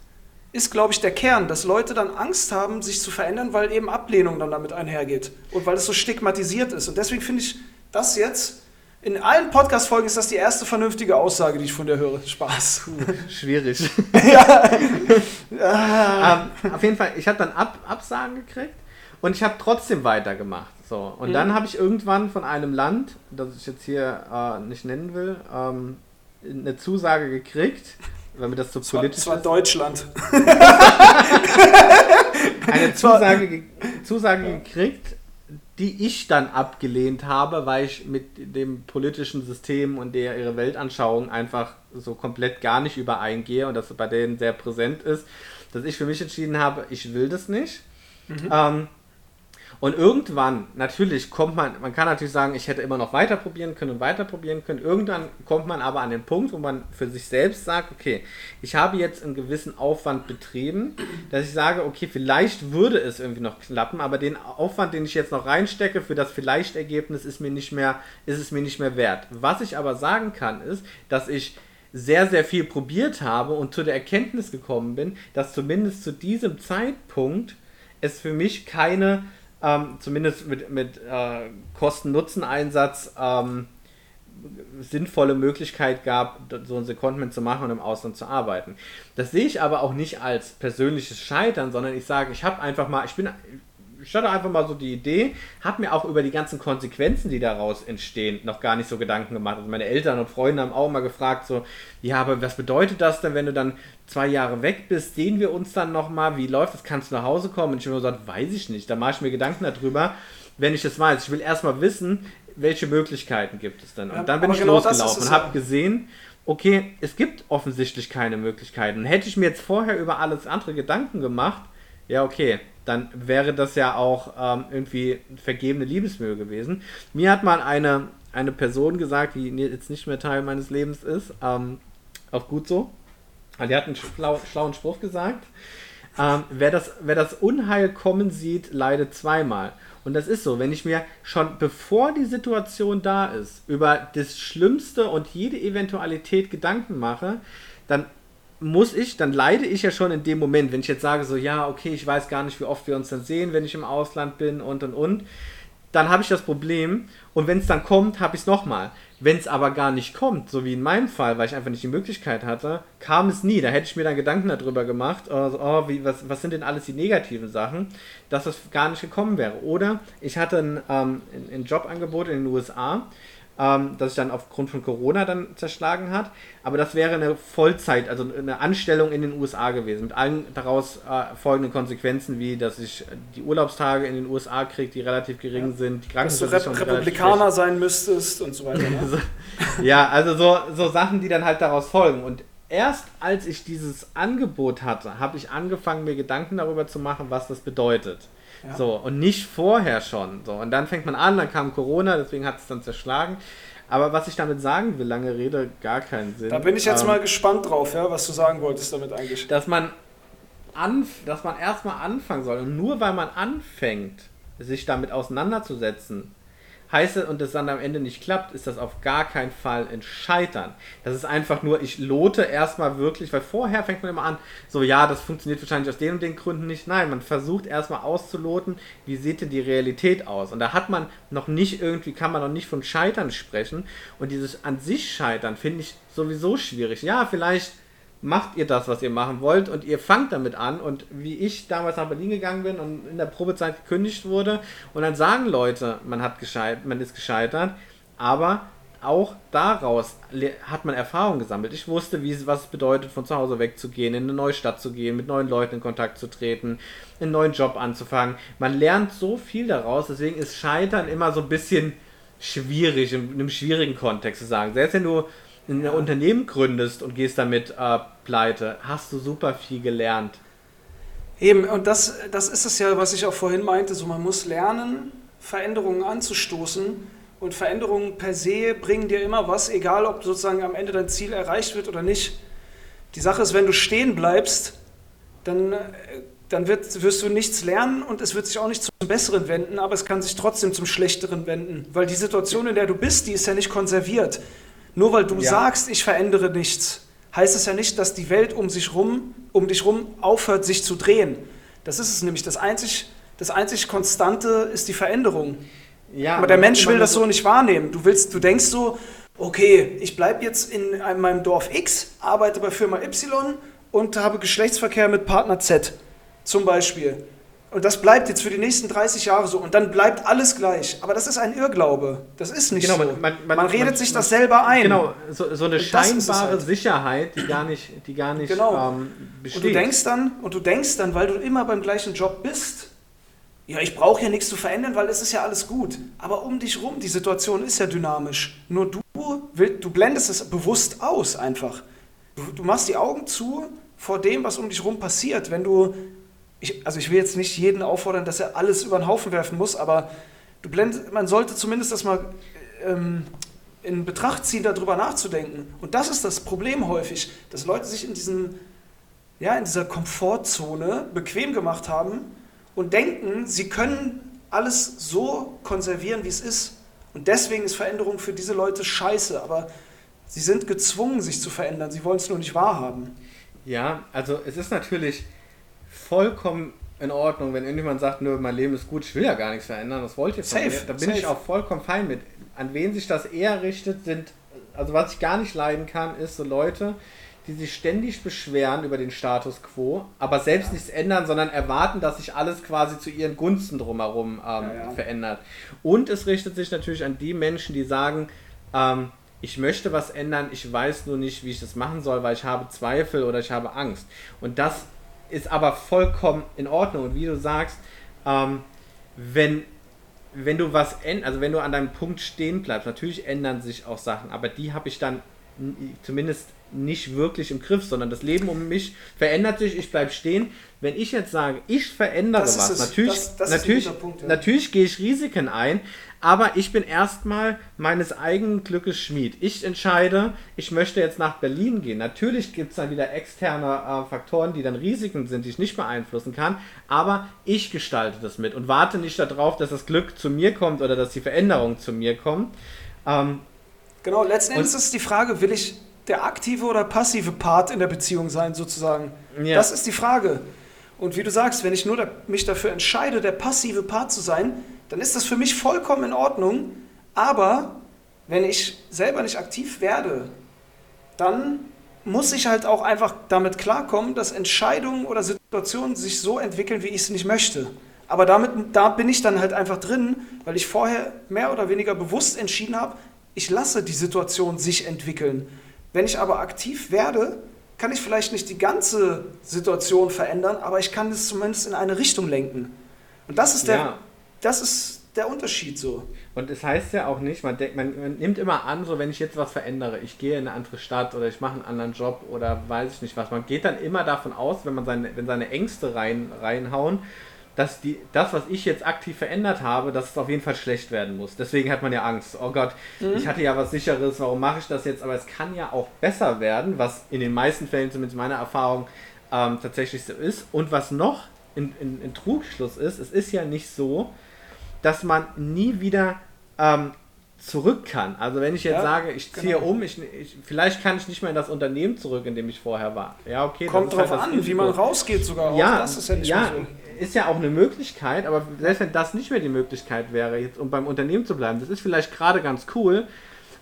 ist, glaube ich, der Kern, dass Leute dann Angst haben, sich zu verändern, weil eben Ablehnung dann damit einhergeht. Und weil es so stigmatisiert ist. Und deswegen finde ich das jetzt, in allen Podcast-Folgen ist das die erste vernünftige Aussage, die ich von dir höre. Spaß. Schwierig. ja. ähm, auf jeden Fall, ich habe dann Ab Absagen gekriegt und ich habe trotzdem weitergemacht. So. Und mhm. dann habe ich irgendwann von einem Land, das ich jetzt hier äh, nicht nennen will, ähm, eine Zusage gekriegt, weil mir das so politisch ist. Das war Deutschland. eine Zusage, Zusage gekriegt, die ich dann abgelehnt habe, weil ich mit dem politischen System und der ihre Weltanschauung einfach so komplett gar nicht übereingehe und das bei denen sehr präsent ist, dass ich für mich entschieden habe, ich will das nicht. Mhm. Ähm, Und irgendwann, natürlich kommt man, man kann natürlich sagen, ich hätte immer noch weiter probieren können und weiter probieren können. Irgendwann kommt man aber an den Punkt, wo man für sich selbst sagt, okay, ich habe jetzt einen gewissen Aufwand betrieben, dass ich sage, okay, vielleicht würde es irgendwie noch klappen, aber den Aufwand, den ich jetzt noch reinstecke für das Vielleicht-Ergebnis, ist mir nicht mehr, ist es mir nicht mehr wert. Was ich aber sagen kann, ist, dass ich sehr, sehr viel probiert habe und zu der Erkenntnis gekommen bin, dass zumindest zu diesem Zeitpunkt es für mich keine ähm, zumindest mit, mit äh, Kosten-Nutzen-Einsatz ähm, sinnvolle Möglichkeit gab, so ein Secondment zu machen und im Ausland zu arbeiten. Das sehe ich aber auch nicht als persönliches Scheitern, sondern ich sage, ich habe einfach mal, ich bin, ich hatte einfach mal so die Idee, habe mir auch über die ganzen Konsequenzen, die daraus entstehen, noch gar nicht so Gedanken gemacht. Also meine Eltern und Freunde haben auch mal gefragt, so, ja, aber was bedeutet das denn, wenn du dann zwei Jahre weg bist? Sehen wir uns dann nochmal? Wie läuft das? Kannst du nach Hause kommen? Und ich habe gesagt, weiß ich nicht. Da mache ich mir Gedanken darüber, wenn ich das weiß. Ich will erstmal wissen, welche Möglichkeiten gibt es denn? Und dann bin ich genau losgelaufen und habe gesehen, okay, es gibt offensichtlich keine Möglichkeiten. Hätte ich mir jetzt vorher über alles andere Gedanken gemacht, ja, okay, dann wäre das ja auch ähm, irgendwie vergebene Liebesmühe gewesen. Mir hat mal eine, eine Person gesagt, die jetzt nicht mehr Teil meines Lebens ist, ähm, auch gut so. Die hat einen schlau, schlauen Spruch gesagt. Ähm, wer, das, wer das Unheil kommen sieht, leidet zweimal. Und das ist so, wenn ich mir schon bevor die Situation da ist, über das Schlimmste und jede Eventualität Gedanken mache, dann muss ich, dann leide ich ja schon in dem Moment, wenn ich jetzt sage, so, ja, okay, ich weiß gar nicht, wie oft wir uns dann sehen, wenn ich im Ausland bin und und und, dann habe ich das Problem und wenn es dann kommt, habe ich es nochmal. Wenn es aber gar nicht kommt, so wie in meinem Fall, weil ich einfach nicht die Möglichkeit hatte, kam es nie. Da hätte ich mir dann Gedanken darüber gemacht, also, oh, wie, was, was sind denn alles die negativen Sachen, dass das gar nicht gekommen wäre. Oder ich hatte ein, ähm, ein Jobangebot in den USA ähm, das sich dann aufgrund von Corona dann zerschlagen hat. Aber das wäre eine Vollzeit, also eine Anstellung in den USA gewesen, mit allen daraus äh, folgenden Konsequenzen, wie dass ich die Urlaubstage in den USA kriege, die relativ gering ja. sind, die Dass du Rep Republikaner sein müsstest und so weiter. Ne? ja, also so, so Sachen, die dann halt daraus folgen. Und erst als ich dieses Angebot hatte, habe ich angefangen, mir Gedanken darüber zu machen, was das bedeutet. Ja. So, und nicht vorher schon. So, und dann fängt man an, dann kam Corona, deswegen hat es dann zerschlagen. Aber was ich damit sagen will, lange Rede, gar keinen Sinn. Da bin ich jetzt ähm, mal gespannt drauf, ja, was du sagen wolltest damit eigentlich. Dass man, anf dass man erstmal anfangen soll. Und nur weil man anfängt, sich damit auseinanderzusetzen, heißt es, und es dann am Ende nicht klappt, ist das auf gar keinen Fall ein Scheitern. Das ist einfach nur, ich lote erstmal wirklich, weil vorher fängt man immer an, so ja, das funktioniert wahrscheinlich aus den und den Gründen nicht. Nein, man versucht erstmal auszuloten, wie sieht denn die Realität aus. Und da hat man noch nicht irgendwie, kann man noch nicht von Scheitern sprechen. Und dieses an sich Scheitern finde ich sowieso schwierig. Ja, vielleicht macht ihr das, was ihr machen wollt und ihr fangt damit an und wie ich damals nach Berlin gegangen bin und in der Probezeit gekündigt wurde und dann sagen Leute, man hat gescheit, man ist gescheitert, aber auch daraus hat man Erfahrung gesammelt. Ich wusste, wie, was es bedeutet, von zu Hause wegzugehen, in eine neue Stadt zu gehen, mit neuen Leuten in Kontakt zu treten, einen neuen Job anzufangen. Man lernt so viel daraus, deswegen ist Scheitern immer so ein bisschen schwierig, in einem schwierigen Kontext zu sagen. Selbst wenn du ein ja. Unternehmen gründest und gehst damit äh, pleite, hast du super viel gelernt. Eben, und das, das ist es ja, was ich auch vorhin meinte, so man muss lernen, Veränderungen anzustoßen und Veränderungen per se bringen dir immer was, egal ob sozusagen am Ende dein Ziel erreicht wird oder nicht. Die Sache ist, wenn du stehen bleibst, dann, dann wird, wirst du nichts lernen und es wird sich auch nicht zum Besseren wenden, aber es kann sich trotzdem zum Schlechteren wenden, weil die Situation, in der du bist, die ist ja nicht konserviert. Nur weil du ja. sagst, ich verändere nichts, heißt es ja nicht, dass die Welt um, sich rum, um dich rum aufhört, sich zu drehen. Das ist es nämlich. Das einzig, das einzig Konstante ist die Veränderung. Ja, aber der Mensch will das so nicht wahrnehmen. Du, willst, du denkst so, okay, ich bleibe jetzt in meinem Dorf X, arbeite bei Firma Y und habe Geschlechtsverkehr mit Partner Z zum Beispiel. Und das bleibt jetzt für die nächsten 30 Jahre so. Und dann bleibt alles gleich. Aber das ist ein Irrglaube. Das ist nicht genau, so. Man, man, man redet man, sich das selber ein. Genau, so, so eine scheinbare halt. Sicherheit, die gar nicht, die gar nicht genau. ähm, besteht. Und du denkst dann, und du denkst dann, weil du immer beim gleichen Job bist, ja, ich brauche ja nichts zu verändern, weil es ist ja alles gut. Aber um dich rum, die Situation ist ja dynamisch. Nur du, willst, du blendest es bewusst aus einfach. Du, du machst die Augen zu vor dem, was um dich rum passiert. Wenn du ich, also ich will jetzt nicht jeden auffordern, dass er alles über den Haufen werfen muss, aber du blend, man sollte zumindest das mal ähm, in Betracht ziehen, darüber nachzudenken. Und das ist das Problem häufig, dass Leute sich in, diesen, ja, in dieser Komfortzone bequem gemacht haben und denken, sie können alles so konservieren, wie es ist. Und deswegen ist Veränderung für diese Leute scheiße. Aber sie sind gezwungen, sich zu verändern. Sie wollen es nur nicht wahrhaben. Ja, also es ist natürlich vollkommen in Ordnung, wenn irgendjemand sagt, nö, mein Leben ist gut, ich will ja gar nichts verändern, das wollte ich von Safe, mir. Da bin safe. ich auch vollkommen fein mit. An wen sich das eher richtet, sind, also was ich gar nicht leiden kann, ist so Leute, die sich ständig beschweren über den Status quo, aber selbst nichts ändern, sondern erwarten, dass sich alles quasi zu ihren Gunsten drumherum ähm, Ja, ja. verändert. Und es richtet sich natürlich an die Menschen, die sagen, ähm, ich möchte was ändern, ich weiß nur nicht, wie ich das machen soll, weil ich habe Zweifel oder ich habe Angst. Und das ist aber vollkommen in Ordnung. Und wie du sagst, ähm, wenn, wenn du was änd also wenn du an deinem Punkt stehen bleibst, natürlich ändern sich auch Sachen, aber die habe ich dann zumindest nicht wirklich im Griff, sondern das Leben um mich verändert sich, ich bleibe stehen. Wenn ich jetzt sage, ich verändere was, es. natürlich, Das- das natürlich, Punkt, ja. natürlich gehe ich Risiken ein, aber ich bin erstmal meines eigenen Glückes Schmied. Ich entscheide, ich möchte jetzt nach Berlin gehen. Natürlich gibt es dann wieder externe äh, Faktoren, die dann Risiken sind, die ich nicht beeinflussen kann, aber ich gestalte das mit und warte nicht darauf, dass das Glück zu mir kommt oder dass die Veränderung zu mir kommt. Ähm, Genau, letzten Endes ist die Frage, will ich der aktive oder passive Part in der Beziehung sein, sozusagen? Ja. Das ist die Frage. Und wie du sagst, wenn ich nur da, mich dafür entscheide, der passive Part zu sein, dann ist das für mich vollkommen in Ordnung. Aber wenn ich selber nicht aktiv werde, dann muss ich halt auch einfach damit klarkommen, dass Entscheidungen oder Situationen sich so entwickeln, wie ich es nicht möchte. Aber damit, da bin ich dann halt einfach drin, weil ich vorher mehr oder weniger bewusst entschieden habe, ich lasse die Situation sich entwickeln. Wenn ich aber aktiv werde, kann ich vielleicht nicht die ganze Situation verändern, aber ich kann es zumindest in eine Richtung lenken. Und das ist der, Ja. das ist der Unterschied so. Und es heißt ja auch nicht, man, denkt, man, man nimmt immer an, so wenn ich jetzt was verändere, ich gehe in eine andere Stadt oder ich mache einen anderen Job oder weiß ich nicht was. Man geht dann immer davon aus, wenn man seine, wenn seine Ängste rein, reinhauen, dass die, das, was ich jetzt aktiv verändert habe, dass es auf jeden Fall schlecht werden muss. Deswegen hat man ja Angst. Oh Gott, ich hatte ja was sicheres, warum mache ich das jetzt? Aber es kann ja auch besser werden, was in den meisten Fällen, zumindest meiner Erfahrung, ähm, tatsächlich so ist. Und was noch in, in, in Trugschluss ist, es ist ja nicht so, dass man nie wieder ähm, zurück kann. Also wenn ich jetzt Ja, sage, ich ziehe genau. um, ich, ich, vielleicht kann ich nicht mehr in das Unternehmen zurück, in dem ich vorher war. Ja, okay. Kommt ist drauf halt an, wie Risiko. man rausgeht sogar. Ja, das ist ja nicht ja so. ist ja auch eine Möglichkeit, aber selbst wenn das nicht mehr die Möglichkeit wäre, jetzt um beim Unternehmen zu bleiben, das ist vielleicht gerade ganz cool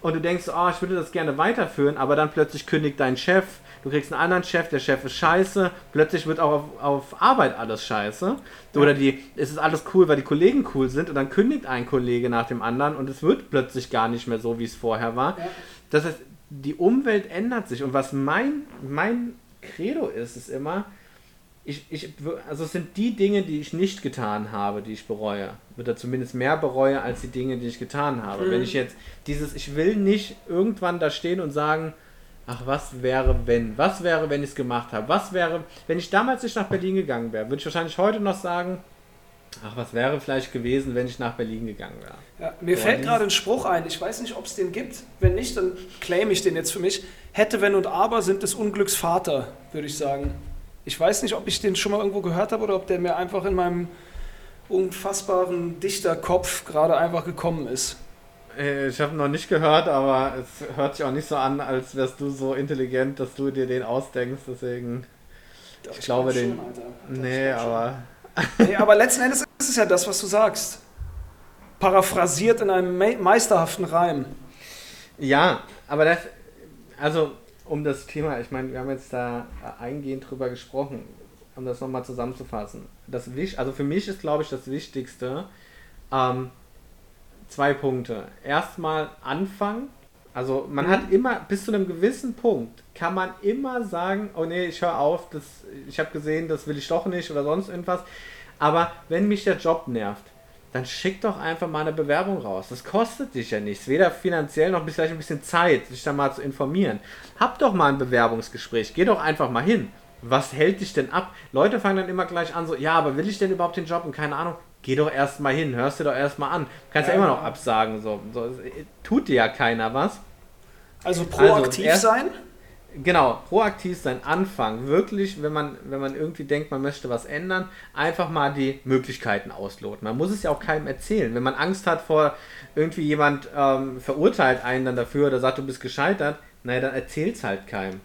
und du denkst, oh, ich würde das gerne weiterführen, aber dann plötzlich kündigt dein Chef, du kriegst einen anderen Chef, der Chef ist scheiße, plötzlich wird auch auf, auf Arbeit alles scheiße. Oder die, es ist alles cool, weil die Kollegen cool sind und dann kündigt ein Kollege nach dem anderen und es wird plötzlich gar nicht mehr so, wie es vorher war. Das heißt, die Umwelt ändert sich und was mein, mein Credo ist, ist immer, ich, ich, also es sind die Dinge, die ich nicht getan habe, die ich bereue. Oder zumindest mehr bereue als die Dinge, die ich getan habe. Mhm. Wenn ich jetzt dieses, ich will nicht irgendwann da stehen und sagen, ach, was wäre, wenn? Was wäre, wenn ich es gemacht habe? Was wäre, wenn ich damals nicht nach Berlin gegangen wäre? Würde ich wahrscheinlich heute noch sagen, ach, was wäre vielleicht gewesen, wenn ich nach Berlin gegangen wäre? Ja, mir Boah, fällt gerade ein Spruch ein. Ich weiß nicht, ob es den gibt. Wenn nicht, dann claim ich den jetzt für mich. Hätte, wenn und aber sind des Unglücks Vater, würde ich sagen. Ich weiß nicht, ob ich den schon mal irgendwo gehört habe oder ob der mir einfach in meinem unfassbaren Dichterkopf gerade einfach gekommen ist. Äh, Ich habe noch nicht gehört, aber es hört sich auch nicht so an, als wärst du so intelligent, dass du dir den ausdenkst. Deswegen, Doch, glaube, glaub den- schon, Alter. Doch, ich nee, aber Nee, aber letzten Endes ist es ja das, was du sagst. Paraphrasiert in einem me meisterhaften Reim. Ja, aber das, also um das Thema, ich meine, wir haben jetzt da eingehend drüber gesprochen, um das nochmal zusammenzufassen. Das, also für mich ist, glaube ich, das Wichtigste, ähm, zwei Punkte. Erstmal anfangen. Also man Mhm. hat immer, bis zu einem gewissen Punkt, kann man immer sagen, oh nee, ich höre auf, das, ich habe gesehen, das will ich doch nicht oder sonst irgendwas. Aber wenn mich der Job nervt, dann schick doch einfach mal eine Bewerbung raus. Das kostet dich ja nichts. Weder finanziell noch vielleicht ein bisschen Zeit, sich da mal zu informieren. Hab doch mal ein Bewerbungsgespräch. Geh doch einfach mal hin. Was hält dich denn ab? Leute fangen dann immer gleich an, so, ja, aber will ich denn überhaupt den Job? Und keine Ahnung, geh doch erst mal hin, hörst dir doch erst mal an. Kannst ja, ja immer noch absagen, so. so. Tut dir ja keiner was. Also proaktiv also sein? Genau, proaktiv sein, anfangen. Wirklich, wenn man, wenn man irgendwie denkt, man möchte was ändern, einfach mal die Möglichkeiten ausloten. Man muss es ja auch keinem erzählen. Wenn man Angst hat vor irgendwie jemand ähm, verurteilt einen dann dafür oder sagt, du bist gescheitert, naja, dann erzählt es halt keinem.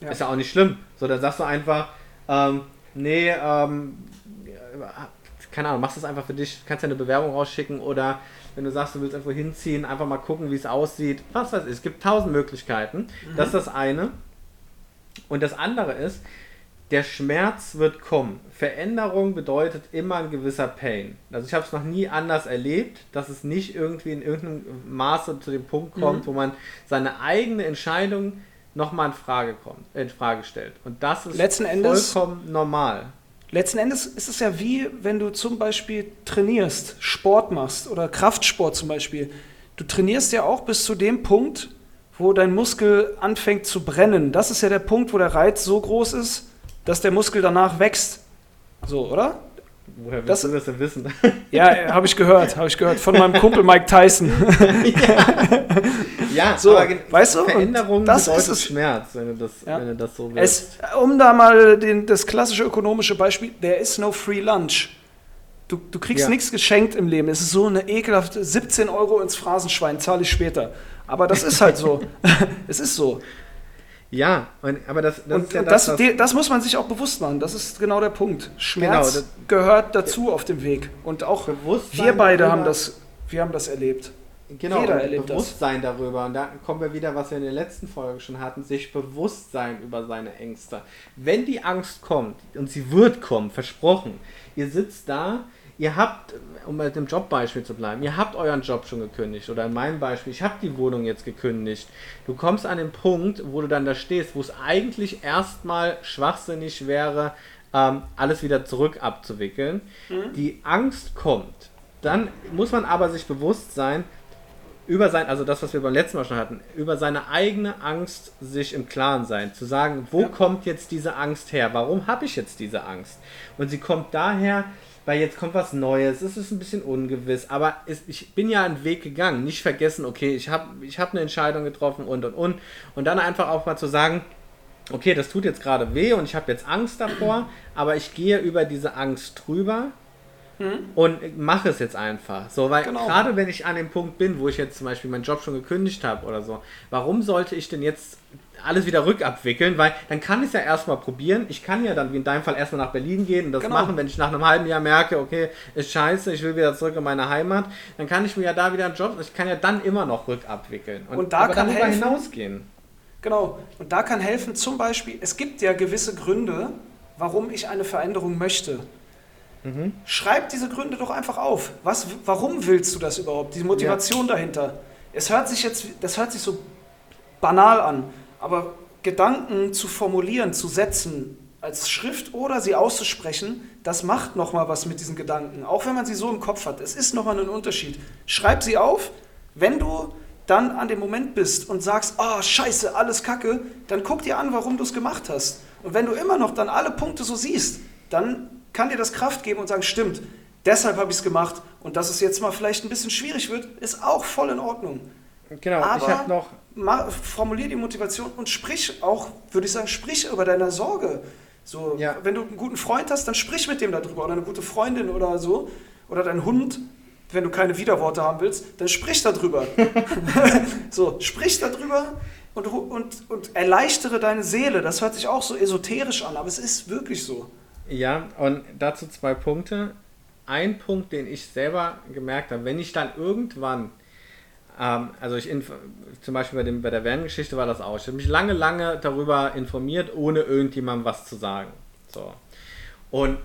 Ja. Ist ja auch nicht schlimm. So, dann sagst du einfach, ähm, nee, ähm, keine Ahnung, machst es einfach für dich, kannst ja eine Bewerbung rausschicken oder wenn du sagst, du willst irgendwo hinziehen, einfach mal gucken, wie es aussieht. Was weiß ich, es gibt tausend Möglichkeiten. Mhm. Das ist das eine. Und das andere ist, der Schmerz wird kommen. Veränderung bedeutet immer ein gewisser Pain. Also ich habe es noch nie anders erlebt, dass es nicht irgendwie in irgendeinem Maße zu dem Punkt kommt, mhm. wo man seine eigene Entscheidung nochmal in Frage kommt, in Frage stellt. Und das ist Letzten vollkommen normal. Letzten Endes ist es ja wie, wenn du zum Beispiel trainierst, Sport machst oder Kraftsport zum Beispiel. Du trainierst ja auch bis zu dem Punkt, wo dein Muskel anfängt zu brennen. Das ist ja der Punkt, wo der Reiz so groß ist, dass der Muskel danach wächst. So, oder? Woher willst das, du das denn wissen? Ja, habe ich gehört, habe ich gehört von meinem Kumpel Mike Tyson. ja, ja so, aber weißt du, Veränderung das bedeutet ist Schmerz, wenn du das, ja. wenn du das so willst. Es, um da mal den, das klassische ökonomische Beispiel, there is no free lunch. Du, du kriegst ja. nichts geschenkt im Leben. Es ist so eine ekelhafte 17 Euro ins Phrasenschwein, zahle ich später. Aber das ist halt so. es ist so. Ja, aber das, das und, ja das, das, das, muss man sich auch bewusst machen. Das ist genau der Punkt. Schmerz genau, gehört dazu auf dem Weg. Und auch wir beide haben das, wir haben das erlebt. Genau, Jeder erlebt Bewusstsein das. darüber. Und da kommen wir wieder, was wir in der letzten Folge schon hatten, sich bewusst sein über seine Ängste. Wenn die Angst kommt, und sie wird kommen, versprochen, ihr sitzt da, ihr habt, um mit dem Jobbeispiel zu bleiben, ihr habt euren Job schon gekündigt oder in meinem Beispiel, ich habe die Wohnung jetzt gekündigt. Du kommst an den Punkt, wo du dann da stehst, wo es eigentlich erstmal schwachsinnig wäre, ähm, alles wieder zurück abzuwickeln. Mhm. Die Angst kommt. Dann muss man aber sich bewusst sein, über sein, also das, was wir beim letzten Mal schon hatten, über seine eigene Angst sich im Klaren sein, zu sagen, wo ja. kommt jetzt diese Angst her? Warum habe ich jetzt diese Angst? Und sie kommt daher, weil jetzt kommt was Neues, es ist ein bisschen ungewiss, aber es, ich bin ja einen Weg gegangen, nicht vergessen, okay, ich habe ich hab eine Entscheidung getroffen und und und und dann einfach auch mal zu sagen, okay, das tut jetzt gerade weh und ich habe jetzt Angst davor, aber ich gehe über diese Angst drüber hm? und mache es jetzt einfach. So, weil genau. gerade wenn ich an dem Punkt bin, wo ich jetzt zum Beispiel meinen Job schon gekündigt habe oder so, warum sollte ich denn jetzt alles wieder rückabwickeln, weil dann kann ich es ja erstmal probieren. Ich kann ja dann, wie in deinem Fall, erstmal nach Berlin gehen und das genau. machen, wenn ich nach einem halben Jahr merke, okay, ist scheiße, ich will wieder zurück in meine Heimat, dann kann ich mir ja da wieder einen Job, ich kann ja dann immer noch rückabwickeln und, und da kann darüber helfen, hinausgehen. Genau, und da kann helfen zum Beispiel, es gibt ja gewisse Gründe, warum ich eine Veränderung möchte. Mhm. Schreib diese Gründe doch einfach auf. Was, warum willst du das überhaupt? Die Motivation ja. dahinter. Es hört sich jetzt, das hört sich so banal an. Aber Gedanken zu formulieren, zu setzen, als Schrift oder sie auszusprechen, das macht nochmal was mit diesen Gedanken. Auch wenn man sie so im Kopf hat. Es ist nochmal ein Unterschied. Schreib sie auf. Wenn du dann an dem Moment bist und sagst, ah, oh, scheiße, alles kacke, dann guck dir an, warum du es gemacht hast. Und wenn du immer noch dann alle Punkte so siehst, dann kann dir das Kraft geben und sagen, stimmt, deshalb habe ich es gemacht und dass es jetzt mal vielleicht ein bisschen schwierig wird, ist auch voll in Ordnung. Genau, Aber ich habe noch formulier die Motivation und sprich auch, würde ich sagen, sprich über deine Sorge. So, ja. wenn du einen guten Freund hast, dann sprich mit dem darüber oder eine gute Freundin oder so oder dein Hund, wenn du keine Widerworte haben willst, dann sprich darüber. so, sprich darüber und, und, und erleichtere deine Seele. Das hört sich auch so esoterisch an, aber es ist wirklich so. Ja, und dazu zwei Punkte. Ein Punkt, den ich selber gemerkt habe, wenn ich dann irgendwann ähm, also ich zum Beispiel bei, dem, bei der Van-Geschichte war das auch. Ich habe mich lange, lange darüber informiert, ohne irgendjemandem was zu sagen. So. Und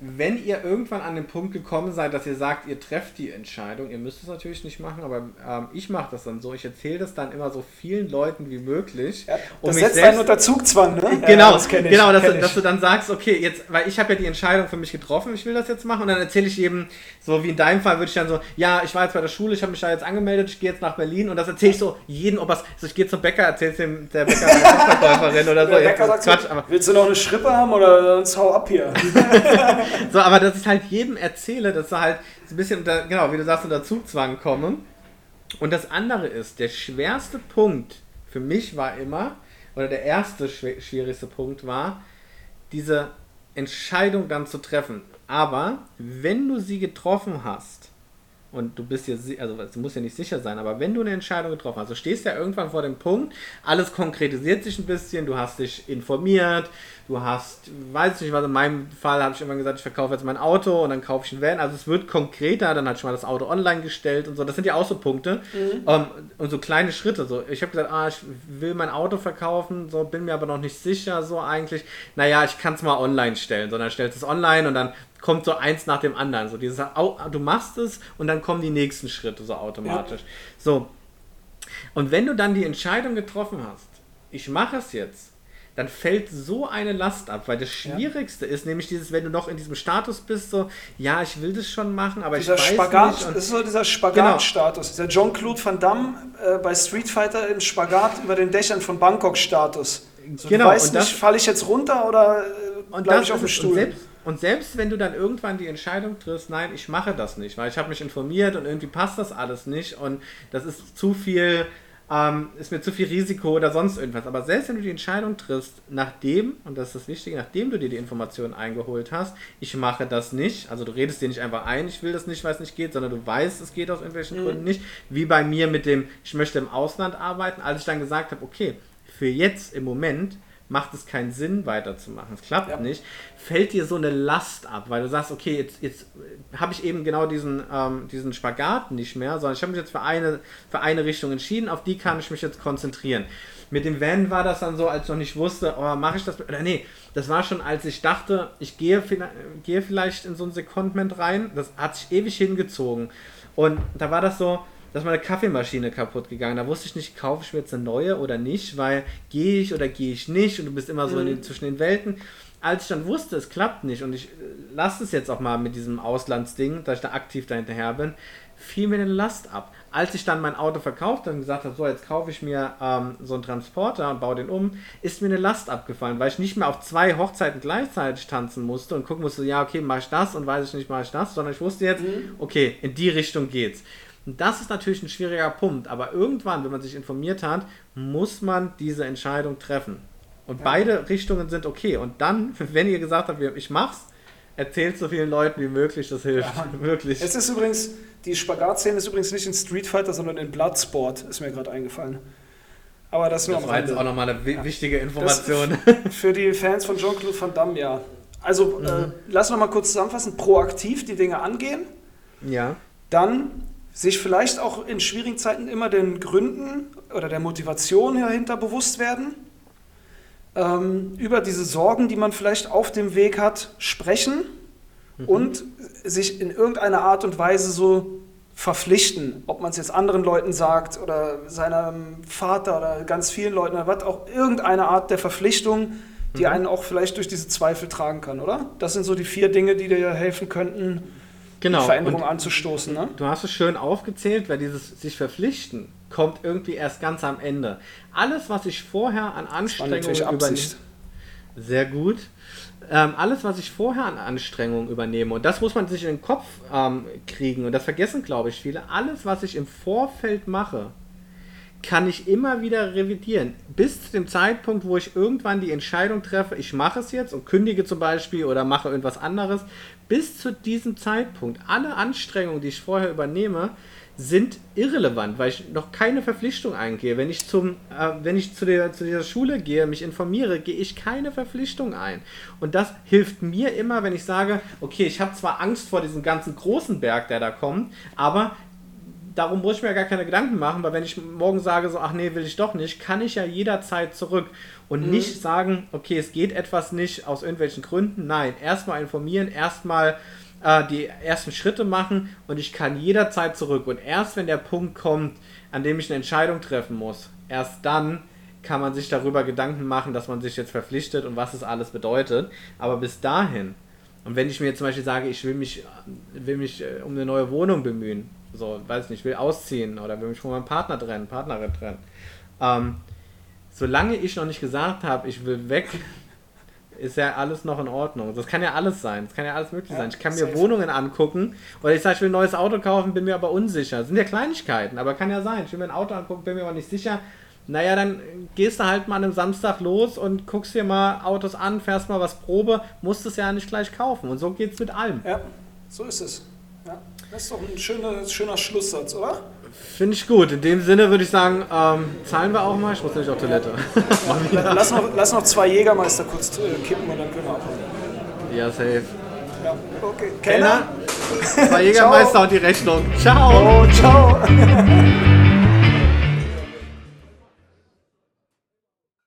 wenn ihr irgendwann an den Punkt gekommen seid, dass ihr sagt, ihr trefft die Entscheidung, ihr müsst es natürlich nicht machen, aber ähm, ich mache das dann so. Ich erzähle das dann immer so vielen Leuten wie möglich. Ja, das setzt selbst, einen unter Zugzwang, ne? Genau, ja, das ich, genau dass, dass, du dann sagst, okay, jetzt, weil ich habe ja die Entscheidung für mich getroffen, ich will das jetzt machen und dann erzähle ich eben, so wie in deinem Fall, würde ich dann so, ja, ich war jetzt bei der Schule, ich habe mich da jetzt angemeldet, ich gehe jetzt nach Berlin und das erzähle ich so jeden, ob was, also ich gehe zum Bäcker, erzähle es dem der Bäcker oder so. Der Bäcker sagt Quatsch, so, willst du noch eine Schrippe haben oder sonst hau ab hier? so, aber dass ich halt jedem erzähle, dass da halt so ein bisschen unter, genau, wie du sagst, unter Zugzwang kommen. Und das andere ist, der schwerste Punkt für mich war immer, oder der erste schwierigste Punkt war, diese Entscheidung dann zu treffen. Aber wenn du sie getroffen hast, und du bist dir, also du musst ja nicht sicher sein, aber wenn du eine Entscheidung getroffen hast, du stehst ja irgendwann vor dem Punkt, alles konkretisiert sich ein bisschen, du hast dich informiert, du hast, weiß ich nicht was, in meinem Fall habe ich immer gesagt, ich verkaufe jetzt mein Auto und dann kaufe ich ein Van. Also es wird konkreter, dann hat ich mal das Auto online gestellt und so. Das sind ja auch so Punkte. Mhm. Um, ähm, und so kleine Schritte. So. Ich habe gesagt, ah, ich will mein Auto verkaufen, so bin mir aber noch nicht sicher, so eigentlich. Naja, ich kann es mal online stellen, sondern stellst es online und dann kommt so eins nach dem anderen. So dieses, du machst es und dann kommen die nächsten Schritte so automatisch. Ja. So. Und wenn du dann die Entscheidung getroffen hast, ich mache es jetzt, dann fällt so eine Last ab, weil das Schwierigste ja. ist nämlich dieses, wenn du noch in diesem Status bist, so, ja, ich will das schon machen, aber dieser ich weiß Spagat, nicht. Und das ist so dieser Spagat-Status, genau. dieser Jean-Claude Van Damme äh, bei Street Fighter im Spagat über den Dächern von Bangkok-Status. So, genau. Du weißt und nicht, falle ich jetzt runter oder äh, bleibe ich auf dem Stuhl? Selbst, und selbst wenn du dann irgendwann die Entscheidung triffst, nein, ich mache das nicht, weil ich habe mich informiert und irgendwie passt das alles nicht und das ist zu viel ähm, ist mir zu viel Risiko oder sonst irgendwas. Aber selbst wenn du die Entscheidung triffst, nachdem, und das ist das Wichtige, nachdem du dir die Informationen eingeholt hast, ich mache das nicht, also du redest dir nicht einfach ein, ich will das nicht, weil es nicht geht, sondern du weißt, es geht aus irgendwelchen mhm. Gründen nicht, wie bei mir mit dem, ich möchte im Ausland arbeiten, als ich dann gesagt habe, okay, für jetzt im Moment macht es keinen Sinn weiterzumachen. Es klappt ja. nicht. Fällt dir so eine Last ab, weil du sagst, okay, jetzt, jetzt habe ich eben genau diesen, ähm, diesen Spagat nicht mehr, sondern ich habe mich jetzt für eine, für eine Richtung entschieden, auf die kann ich mich jetzt konzentrieren. Mit dem Van war das dann so, als ich noch nicht wusste, oh, mache ich das? Oder nee, das war schon, als ich dachte, ich gehe, gehe vielleicht in so ein Secondment rein. Das hat sich ewig hingezogen. Und da war das so, dass meine Kaffeemaschine kaputt gegangen. Da wusste ich nicht, kaufe ich mir jetzt eine neue oder nicht, weil gehe ich oder gehe ich nicht und du bist immer so mhm. den, zwischen den Welten. Als ich dann wusste, es klappt nicht und ich äh, lasse es jetzt auch mal mit diesem Auslandsding, dass ich da aktiv dahinterher bin, fiel mir eine Last ab. Als ich dann mein Auto verkauft und gesagt habe, so jetzt kaufe ich mir ähm, so einen Transporter und baue den um, ist mir eine Last abgefallen, weil ich nicht mehr auf zwei Hochzeiten gleichzeitig tanzen musste und gucken musste, ja okay, mache ich das und weiß ich nicht, mache ich das, sondern ich wusste jetzt, mhm. okay, in die Richtung geht's. Und das ist natürlich ein schwieriger Punkt, aber irgendwann, wenn man sich informiert hat, muss man diese Entscheidung treffen. Und ja. beide Richtungen sind okay. Und dann, wenn ihr gesagt habt, ich mach's, erzählt so vielen Leuten wie möglich, das hilft. Ja, wirklich. Es ist übrigens, die Spagat-Szene ist übrigens nicht in Street Fighter, sondern in Bloodsport, ist mir gerade eingefallen. Aber das, das war jetzt auch nochmal eine ja. wichtige Information. Das für die Fans von Jean-Claude Van Damme, ja. Also, mhm. äh, lass noch mal kurz zusammenfassen. Proaktiv die Dinge angehen. Ja. Dann sich vielleicht auch in schwierigen Zeiten immer den Gründen oder der Motivation dahinter bewusst werden, ähm, über diese Sorgen, die man vielleicht auf dem Weg hat, sprechen mhm. und sich in irgendeiner Art und Weise so verpflichten, ob man es jetzt anderen Leuten sagt oder seinem Vater oder ganz vielen Leuten oder was auch, irgendeine Art der Verpflichtung, die mhm. einen auch vielleicht durch diese Zweifel tragen kann, oder? Das sind so die vier Dinge, die dir helfen könnten, genau. Veränderung und anzustoßen. Ne? Du hast es schön aufgezählt, weil dieses sich verpflichten kommt irgendwie erst ganz am Ende. Alles, was ich vorher an Anstrengungen übernehme, sehr gut. Ähm, alles, was ich vorher an Anstrengungen übernehme, und das muss man sich in den Kopf ähm, kriegen, und das vergessen, glaube ich, viele, alles, was ich im Vorfeld mache, kann ich immer wieder revidieren. Bis zu dem Zeitpunkt, wo ich irgendwann die Entscheidung treffe, ich mache es jetzt und kündige zum Beispiel oder mache irgendwas anderes. Bis zu diesem Zeitpunkt, alle Anstrengungen, die ich vorher übernehme, sind irrelevant, weil ich noch keine Verpflichtung eingehe. Wenn ich, zum, äh, wenn ich zu, der, zu dieser Schule gehe, mich informiere, gehe ich keine Verpflichtung ein. Und das hilft mir immer, wenn ich sage, okay, ich habe zwar Angst vor diesem ganzen großen Berg, der da kommt, aber darum muss ich mir gar keine Gedanken machen, weil wenn ich morgen sage, so, ach nee, will ich doch nicht, kann ich ja jederzeit zurück und Mhm. nicht sagen, okay, es geht etwas nicht aus irgendwelchen Gründen. Nein, erstmal informieren, erstmal äh, die ersten Schritte machen und ich kann jederzeit zurück. Und erst wenn der Punkt kommt, an dem ich eine Entscheidung treffen muss, erst dann kann man sich darüber Gedanken machen, dass man sich jetzt verpflichtet und was es alles bedeutet. Aber bis dahin, und wenn ich mir jetzt zum Beispiel sage, ich will mich, will mich äh, um eine neue Wohnung bemühen, so, weiß nicht, will ausziehen oder will mich von meinem Partner trennen, Partnerin trennen, ähm, solange ich noch nicht gesagt habe, ich will weg, ist ja alles noch in Ordnung. Das kann ja alles sein. Das kann ja alles möglich Ja, sein. Ich kann mir safe. Wohnungen angucken oder ich sage, ich will ein neues Auto kaufen, bin mir aber unsicher. Das sind ja Kleinigkeiten, aber kann ja sein. Ich will mir ein Auto angucken, bin mir aber nicht sicher. Naja, dann gehst du halt mal an einem Samstag los und guckst dir mal Autos an, fährst mal was Probe, musst es ja nicht gleich kaufen. Und so geht's mit allem. Ja, so ist es. Ja, das ist doch ein schöner, schöner Schlusssatz, oder? Finde ich gut. In dem Sinne würde ich sagen, ähm, zahlen wir auch mal. Ich muss nämlich auf Toilette. Lass noch, lass noch zwei Jägermeister kurz äh, kippen und dann können wir abhauen. ja, safe. Ja, okay. Kellner, zwei Jägermeister und die Rechnung. Ciao. Oh, ciao.